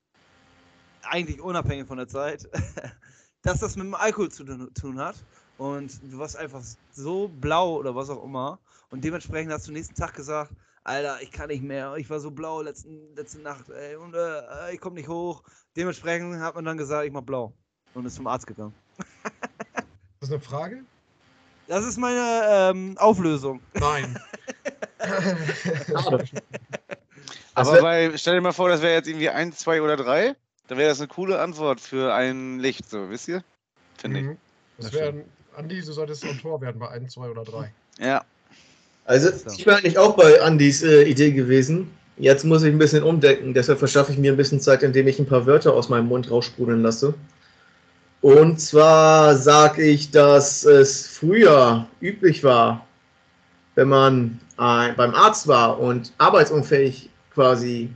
eigentlich unabhängig von der Zeit, dass das mit dem Alkohol zu tun- tun hat. Und du warst einfach so blau oder was auch immer. Und dementsprechend hast du nächsten Tag gesagt, Alter, ich kann nicht mehr. Ich war so blau letzten, letzte Nacht, ey, und äh, ich komme nicht hoch. Dementsprechend hat man dann gesagt, ich mach blau. Und ist zum Arzt gegangen. Das ist eine Frage? Das ist meine ähm, Auflösung. Nein. Aber bei, stell dir mal vor, das wäre jetzt irgendwie eins, zwei oder drei. Dann wäre das eine coole Antwort für ein Licht, so, wisst ihr? Finde Mhm. Das Das wären, Andi, du solltest Autor werden bei 1, 2 oder 3. ich. Ja. Also, So. ich war eigentlich auch bei Andys äh, Idee gewesen. Jetzt muss ich ein bisschen umdenken, deshalb verschaffe ich mir ein bisschen Zeit, indem ich ein paar Wörter aus meinem Mund raussprudeln lasse. Und zwar sage ich, dass es früher üblich war, wenn man äh, beim Arzt war und arbeitsunfähig quasi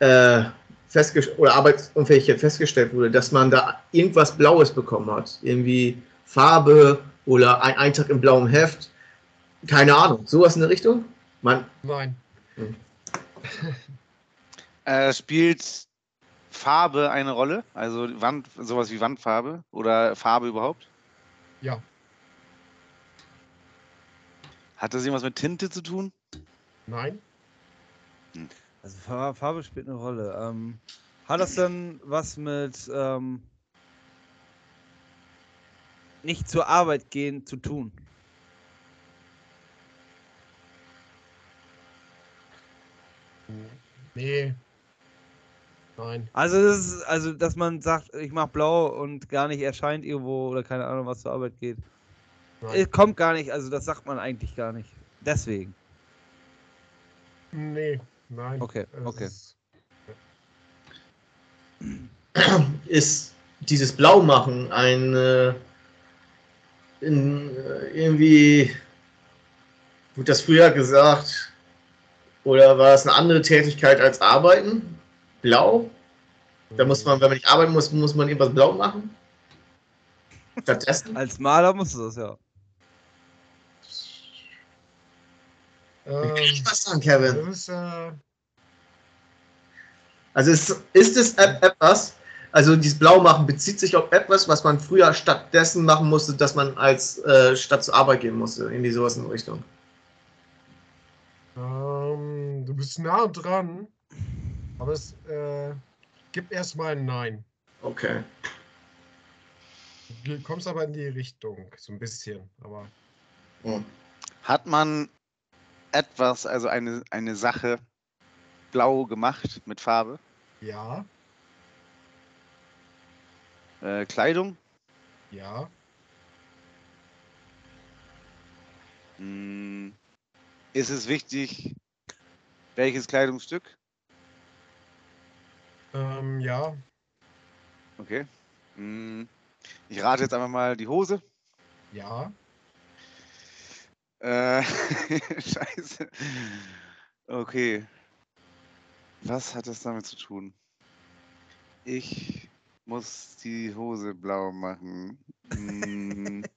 äh, festgestellt oder Arbeitsunfähigkeit festgestellt wurde, dass man da irgendwas Blaues bekommen hat. Irgendwie Farbe oder ein Eintrag im blauen Heft. Keine Ahnung, sowas in der Richtung? Man, Nein. Äh, spielt Farbe eine Rolle? Also Wand, sowas wie Wandfarbe oder Farbe überhaupt? Ja. Hat das irgendwas mit Tinte zu tun? Nein. Also Fa- Farbe spielt eine Rolle. Ähm, hat das dann was mit ähm, nicht zur Arbeit gehen zu tun? Nee. Nein. Also das ist, also dass man sagt, ich mach blau und gar nicht erscheint irgendwo oder keine Ahnung, was zur Arbeit geht. Nein. Es kommt gar nicht, also das sagt man eigentlich gar nicht. Deswegen. Nee. Nein. Okay, okay. ist- ist dieses Blaumachen ein äh, in, äh, irgendwie, wurde das früher gesagt, Oder war es eine andere Tätigkeit als Arbeiten? Blau? Da muss man, wenn man nicht arbeiten muss, muss man irgendwas blau machen? Stattdessen? Als Maler musst du das ja. Ähm, Kann ich was sagen, Kevin? ist, äh, Also ist, ist es et- etwas, also dieses Blau machen bezieht sich auf etwas, was man früher stattdessen machen musste, dass man als äh, statt zur Arbeit gehen musste, irgendwie sowas in die Richtung. ähm, du bist nah dran, aber es äh, gibt erstmal ein Nein. Okay. Du kommst aber in die Richtung, so ein bisschen, aber Hm. Hat man etwas, also eine, eine Sache blau gemacht mit Farbe? ja, Äh, Kleidung? ja, Hm, ist es wichtig, welches Kleidungsstück? Ähm, ja, Okay. Hm, ich rate jetzt einfach mal die Hose. ja, Äh, Scheiße. Okay. Was hat das damit zu tun? Ich muss die Hose blau machen. Hm,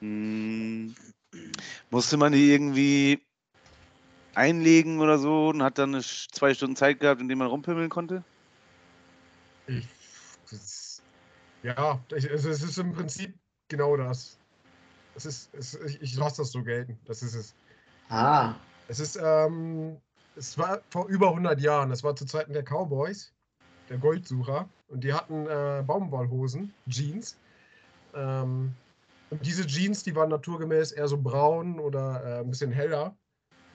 hm, musste man die irgendwie einlegen oder so und hat dann eine zwei Stunden Zeit gehabt, in denen man rumpimmeln konnte? ich, das, ja, ich, also es ist im Prinzip genau das. Es ist, es, ich, ich lasse das so gelten. Das ist es. Ah. Es ist, ähm, es war vor über 100 Jahren. Es war zu Zeiten der Cowboys, der Goldsucher. Und die hatten äh, Baumwollhosen, Jeans. Ähm, und diese Jeans, die waren naturgemäß eher so braun oder äh, ein bisschen heller.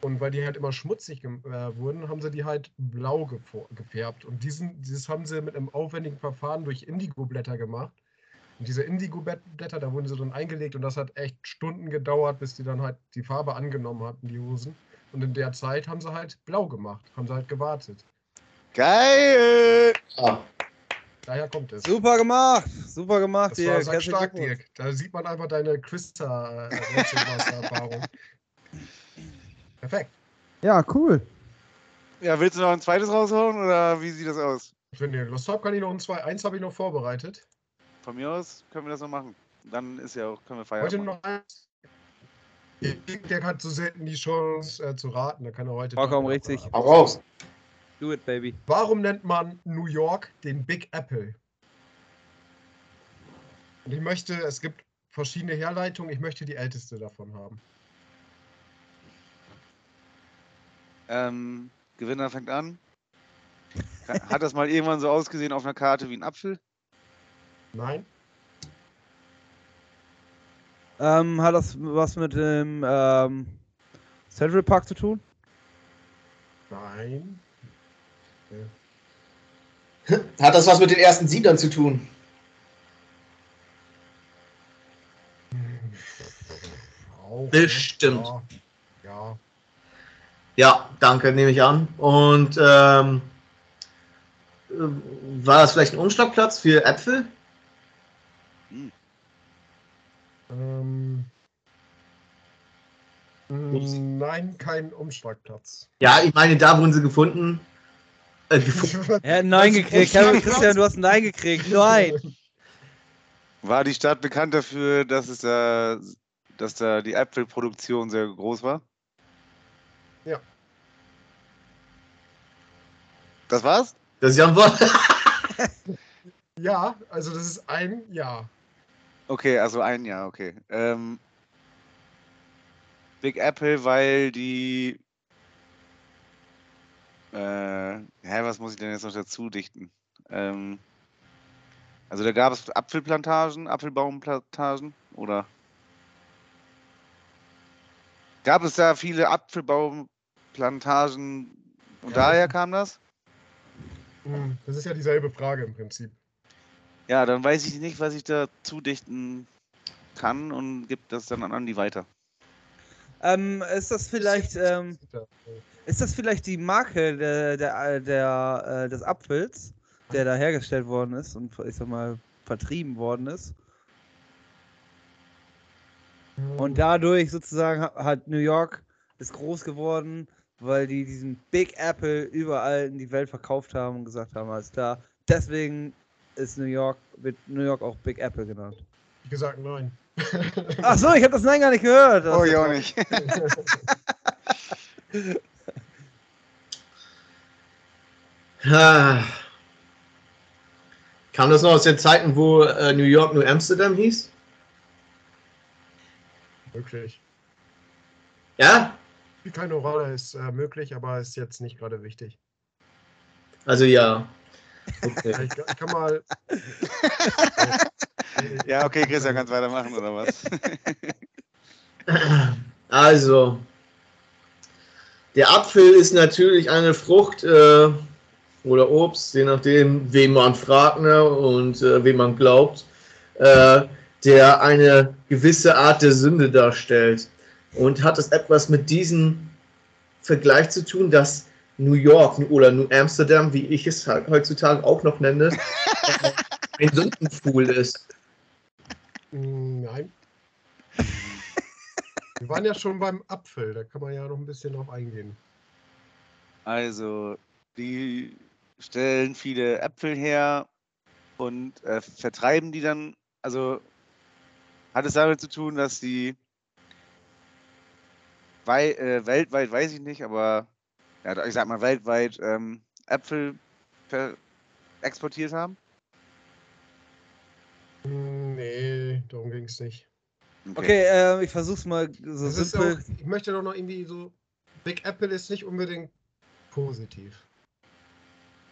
Und weil die halt immer schmutzig äh, wurden, haben sie die halt blau gefärbt. Und diesen, dieses haben sie mit einem aufwendigen Verfahren durch Indigo-Blätter gemacht. Und diese Indigo-Blätter, da wurden sie dann eingelegt und das hat echt Stunden gedauert, bis die dann halt die Farbe angenommen hatten, die Hosen. Und in der Zeit haben sie halt blau gemacht, haben sie halt gewartet. Geil! ah. Daher kommt es. Super gemacht! Super gemacht, Das Dirk. war stark. Dirk. Da sieht man einfach deine Quister-Erfahrung. Perfekt. Ja, cool. Ja, willst du noch ein zweites raushauen oder wie sieht das aus? Wenn ihr Lust habt, kann ich noch ein zwei. Eins habe ich noch vorbereitet. Von mir aus können wir das noch machen. Dann ist ja auch, können wir Heute feiern. noch eins. Der hat so selten die Chance äh, zu raten. Da kann er heute. Vollkommen doch richtig. Hau raus. Do it, baby. Warum nennt man New York den Big Apple? Und ich möchte, es gibt verschiedene Herleitungen. Ich möchte die älteste davon haben. Ähm, Gewinner fängt an. Hat das mal irgendwann so ausgesehen auf einer Karte wie ein Apfel? Nein? Ähm, hat das was mit dem ähm, Central Park zu tun? Nein? Hat das was mit den ersten Siedlern zu tun? Auch? Bestimmt. Ja. ja. Ja, danke, nehme ich an. Und ähm, äh, war das vielleicht ein Umschlagplatz für Äpfel? Ähm, Ups. mm, nein, kein Umschlagplatz. Ja, ich meine, da wurden sie gefunden. Äh, gefunden. Er hat ein Nein gekriegt. Christian, du hast ein Nein gekriegt. Nein! War die Stadt bekannt dafür, dass es da, dass da die Apfelproduktion sehr groß war? Das war's? Das ist ja ein Wort. Ja, also das ist ein Ja. Okay, also ein Jahr, okay. Ähm, Big Apple, weil die. Äh, hä, was muss ich denn jetzt noch dazu dichten? Ähm, also da gab es Apfelplantagen, Apfelbaumplantagen oder? Gab es da viele Apfelbaumplantagen und Ja. daher kam das? Hm, Das ist ja dieselbe Frage im Prinzip. Ja, dann weiß ich nicht, was ich da zudichten kann und gebe das dann an Andi weiter. Ähm, ist das vielleicht, ähm, ist das vielleicht die Marke der, der, der, äh, des Apfels, der da hergestellt worden ist und ich sag mal vertrieben worden ist? Und dadurch sozusagen ha- hat New York ist groß geworden, weil die diesen Big Apple überall in die Welt verkauft haben und gesagt haben, alles klar. Deswegen ist New York, wird New York auch Big Apple genannt. Wie gesagt, nein. Ach so, ich habe das Nein gar nicht gehört. Das Oh, ich ja auch nicht. Ah. Kam das noch aus den Zeiten, wo äh, New York New Amsterdam hieß? Möglich. Ja? Spielt keine Rolle, ist äh, möglich, aber ist jetzt nicht gerade wichtig. Also ja. Okay. Ich, ich kann mal. Ja, okay, Christian, kannst weitermachen, oder was? Also, der Apfel ist natürlich eine Frucht äh, oder Obst, je nachdem, wen man fragt ne, und äh, wem man glaubt, äh, der eine gewisse Art der Sünde darstellt. Und hat es etwas mit diesem Vergleich zu tun, dass New York oder New Amsterdam, wie ich es heutzutage auch noch nenne, ein Sündenpfuhl ist. Mm, Nein. Wir waren ja schon beim Apfel, da kann man ja noch ein bisschen drauf eingehen. Also, die stellen viele Äpfel her und äh, vertreiben die dann. Also, hat es damit zu tun, dass die wei äh, weltweit, weiß ich nicht, aber ja, ich sag mal weltweit ähm, Äpfel exportiert haben? Nee, darum ging es nicht. Okay, äh, ich versuch's mal so Das ist simpel. auch, ich möchte doch noch irgendwie so. Big Apple ist nicht unbedingt positiv.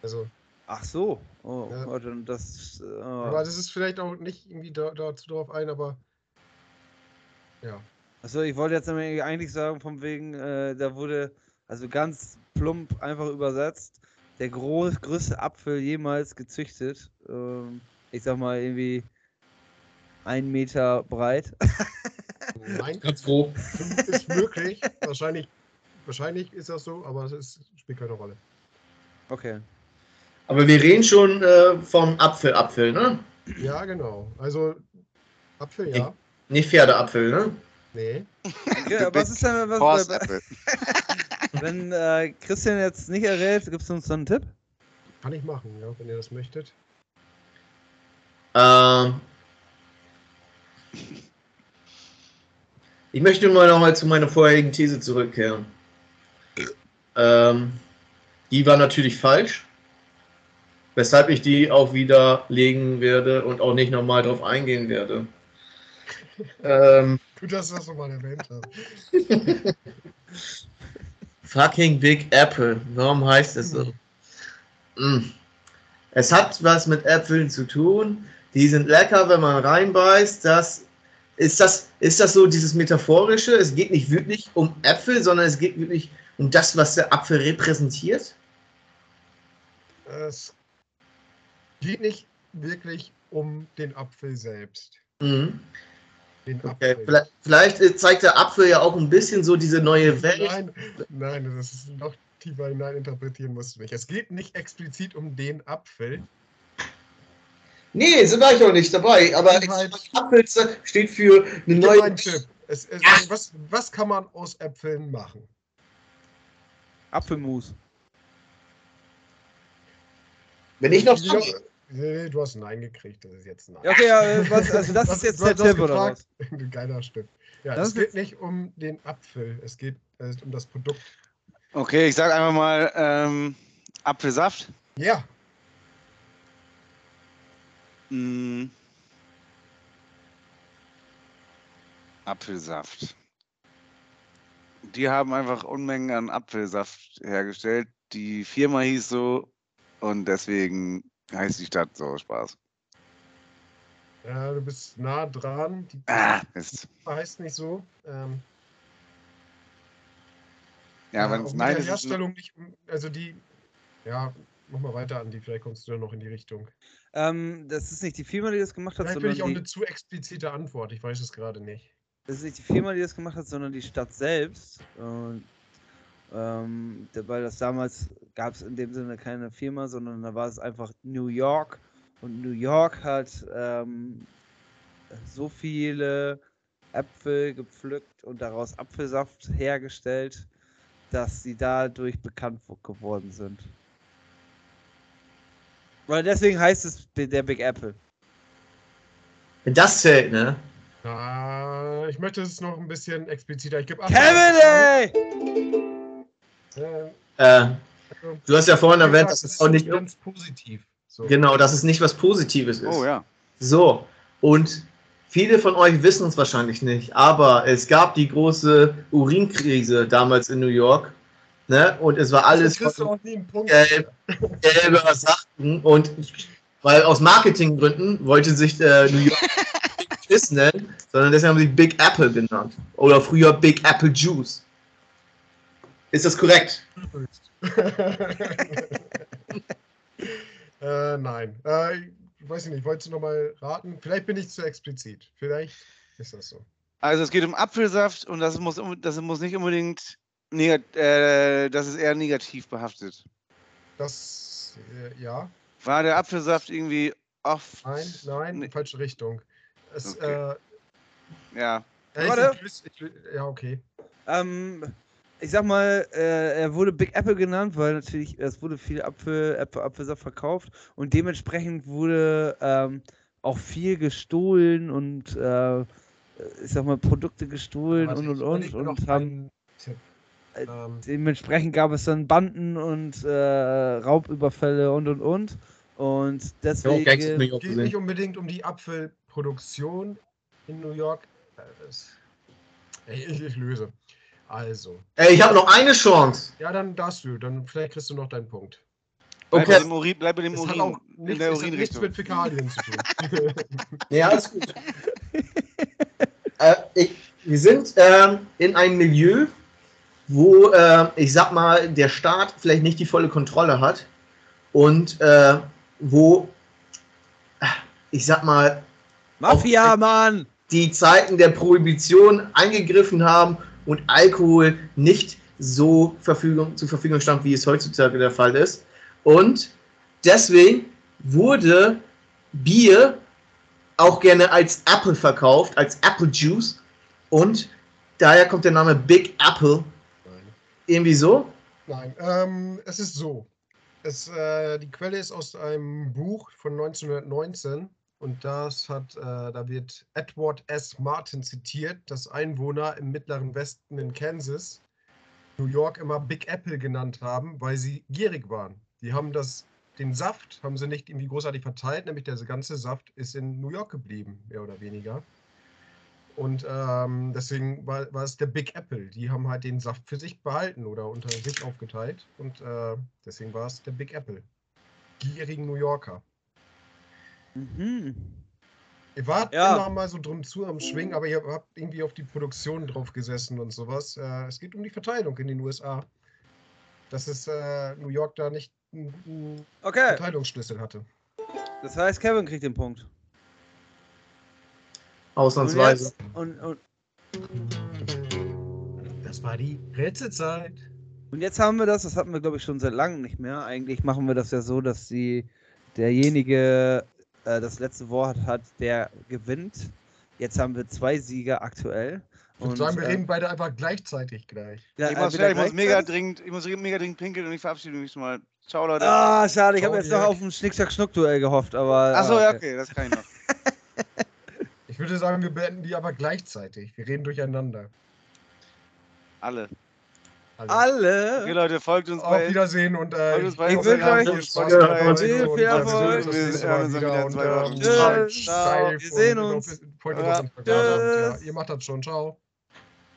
Also, Ach so. Oh Ja. Gott, und das. Äh, aber das ist vielleicht auch nicht irgendwie da, dazu drauf ein, aber. Ja. Achso, ich wollte jetzt eigentlich sagen, von wegen, äh, da wurde, also ganz plump einfach übersetzt, der groß, größte Apfel jemals gezüchtet. Ähm, ich sag mal irgendwie ein Meter breit. Nein, Ganz froh. ist möglich. wahrscheinlich, wahrscheinlich ist das so, aber es ist, spielt keine Rolle. Okay. Aber wir reden schon äh, vom Apfel-Apfel, ne? Ja, genau. Also, Apfel, ja. Nicht Pferdeapfel, ne? Nee. okay was ist denn, was, wenn äh, Christian jetzt nicht errät, gibst du uns dann einen Tipp? Kann ich machen, ja, wenn ihr das möchtet. Ähm, ich möchte mal nochmal zu meiner vorherigen These zurückkehren. Ähm, die war natürlich falsch, weshalb ich die auch widerlegen werde und auch nicht nochmal drauf eingehen werde. Ähm, Gut, dass du das nochmal erwähnt hast. Fucking Big Apple. Warum heißt es so? Mm. Es hat was mit Äpfeln zu tun. Die sind lecker, wenn man reinbeißt. Das ist das ist das so dieses metaphorische. Es geht nicht wirklich um Äpfel, sondern es geht wirklich um das, was der Apfel repräsentiert. Es geht nicht wirklich um den Apfel selbst. Mhm. Okay. Vielleicht, äh, zeigt der Apfel ja auch ein bisschen so diese neue Welt. Nein, nein, das ist noch tiefer hinein interpretieren musst du nicht. Es geht nicht explizit um den Apfel. Nee, so war ich auch nicht dabei. Aber halt- Apfel steht für eine neue. Es, es, Ach. was, was kann man aus Äpfeln machen? Apfelmus. Wenn ich noch noch- Nee, du hast Nein gekriegt, das ist jetzt Nein. Ja, okay, ja, äh, was, also das ist jetzt der Tipp, oder was? Geiler Stift. Ja, Das es geht nicht um den Apfel, es geht äh, um das Produkt. Okay, ich sag einfach mal ähm, Apfelsaft. Ja, Mm. Apfelsaft. Die haben einfach Unmengen an Apfelsaft hergestellt. Die Firma hieß so und deswegen heißt die Stadt so. Spaß. ja, du bist nah dran. Die Ah, Mist. heißt nicht so. Ähm, Ja, äh, wenn es nein ist, Herstellung nicht, also die, ja, mach mal weiter an die, vielleicht kommst du dann noch in die Richtung. Ähm, das ist nicht die Firma, die das gemacht hat, Vielleicht will sondern ich auch die, eine zu explizite Antwort, ich weiß es gerade nicht. das ist nicht die Firma, die das gemacht hat, sondern die Stadt selbst. Und, ähm, weil das damals gab es in dem Sinne keine Firma, sondern da war es einfach New York. Und New York hat ähm, so viele Äpfel gepflückt und daraus Apfelsaft hergestellt, dass sie dadurch bekannt wo- geworden sind. Weil deswegen heißt es der Big Apple. Wenn das zählt, ne? Ah, ich möchte es noch ein bisschen expliziter. Ich gebe Kevin, ey! Äh, also, du hast ja vorhin erwähnt, dass es auch nicht. ganz positiv. So. Genau, dass es nicht was Positives ist. Oh ja. So, und viele von euch wissen es wahrscheinlich nicht, aber es gab die große Urinkrise damals in New York. Ne? Und es war alles Punkt. Gelb. gelber Sachen. Und weil aus Marketinggründen wollte sich äh, New York nicht Big Fizz nennen, sondern deswegen haben sie Big Apple genannt. Oder früher Big Apple Juice. Ist das korrekt? äh, nein. Äh, ich weiß nicht, wolltest du nochmal raten? Vielleicht bin ich zu explizit. Vielleicht ist das so. Also es geht um Apfelsaft und das muss, das muss nicht unbedingt negat äh, das ist eher negativ behaftet. Das, äh, ja. War der Apfelsaft irgendwie oft. Nein, nein, Nee. falsche Richtung. Es, Okay. äh, Ja. ja, ich, Warte. ich, ich, ja, okay. Ähm, ich sag mal, äh, er wurde Big Apple genannt, weil natürlich es wurde viel Apfel, Apfel, Apfelsaft verkauft und dementsprechend wurde ähm, auch viel gestohlen und äh, ich sag mal Produkte gestohlen und und und und haben. Äh, Ähm, dementsprechend gab es dann Banden und äh, Raubüberfälle und und und und deswegen geht nicht gesehen. unbedingt um die Apfelproduktion in New York. Äh, ich, ich löse. Also. Ey, ich habe noch eine Chance. Ja, dann darfst du. Dann vielleicht kriegst du noch deinen Punkt. Bleib Okay. Urin, bleib bei dem Es hat Urin. auch in nichts, der es hat nichts Urinrichtung. mit Fäkalien zu tun. Ja, alles gut. äh, ich, wir sind ähm, in einem Milieu, wo, äh, ich sag mal, der Staat vielleicht nicht die volle Kontrolle hat und äh, wo, äh, ich sag mal, Mafia, Mann! die Zeiten der Prohibition eingegriffen haben und Alkohol nicht so Verfügung, zur Verfügung stand, wie es heutzutage der Fall ist. Und deswegen wurde Bier auch gerne als Apple verkauft, als Apple Juice. Und daher kommt der Name Big Apple. Irgendwie so. Nein, ähm, es ist so. Es, äh, die Quelle ist aus einem Buch von 1919 und das hat, äh, da wird Edward S. Martin zitiert, dass Einwohner im mittleren Westen in Kansas New York immer Big Apple genannt haben, weil sie gierig waren. Die haben das, den Saft haben sie nicht irgendwie großartig verteilt, nämlich der ganze Saft ist in New York geblieben, mehr oder weniger. Und ähm, deswegen war, war es der Big Apple. Die haben halt den Saft für sich behalten oder unter sich aufgeteilt. Und äh, deswegen war es der Big Apple. Gierigen New Yorker. Mhm. Ihr wart Ja. immer mal so drum zu am Schwingen, aber ihr habt irgendwie auf die Produktion drauf gesessen und sowas. Äh, es geht um die Verteilung in den USA. Dass es äh, New York da nicht einen guten Okay, Verteilungsschlüssel hatte. das heißt, Kevin kriegt den Punkt. Und, Ausnahmsweise. jetzt, und, und, Das war die Rätselzeit. und jetzt haben wir das, das hatten wir glaube ich schon seit langem nicht mehr. Eigentlich machen wir das ja so, dass die, derjenige äh, das letzte Wort hat, der gewinnt. Jetzt haben wir zwei Sieger aktuell. Ich würde Und, sagen, wir äh, reden beide einfach gleichzeitig gleich. ja, Ich muss, entweder schnell, ich muss mega gleichzeitig- dringend, ich muss mega dringend pinkeln und ich verabschiede mich mal. Ciao, Leute. Ah, schade, ich habe jetzt noch auf ein Schnick-Schnack-Schnuck-Duell gehofft, aber. Achso, ah, ja, okay, das kann ich noch. Ich würde sagen, wir beenden die aber gleichzeitig. Wir reden durcheinander. Alle. Also, Alle. Okay, Leute, folgt uns Auf bei. Wiedersehen und äh, Ich wünsche euch viel dabei. Erfolg. Wir sehen uns Mal uns wieder in zwei Wochen. Tschüss. Wir sehen uns. ihr macht das schon. Ciao.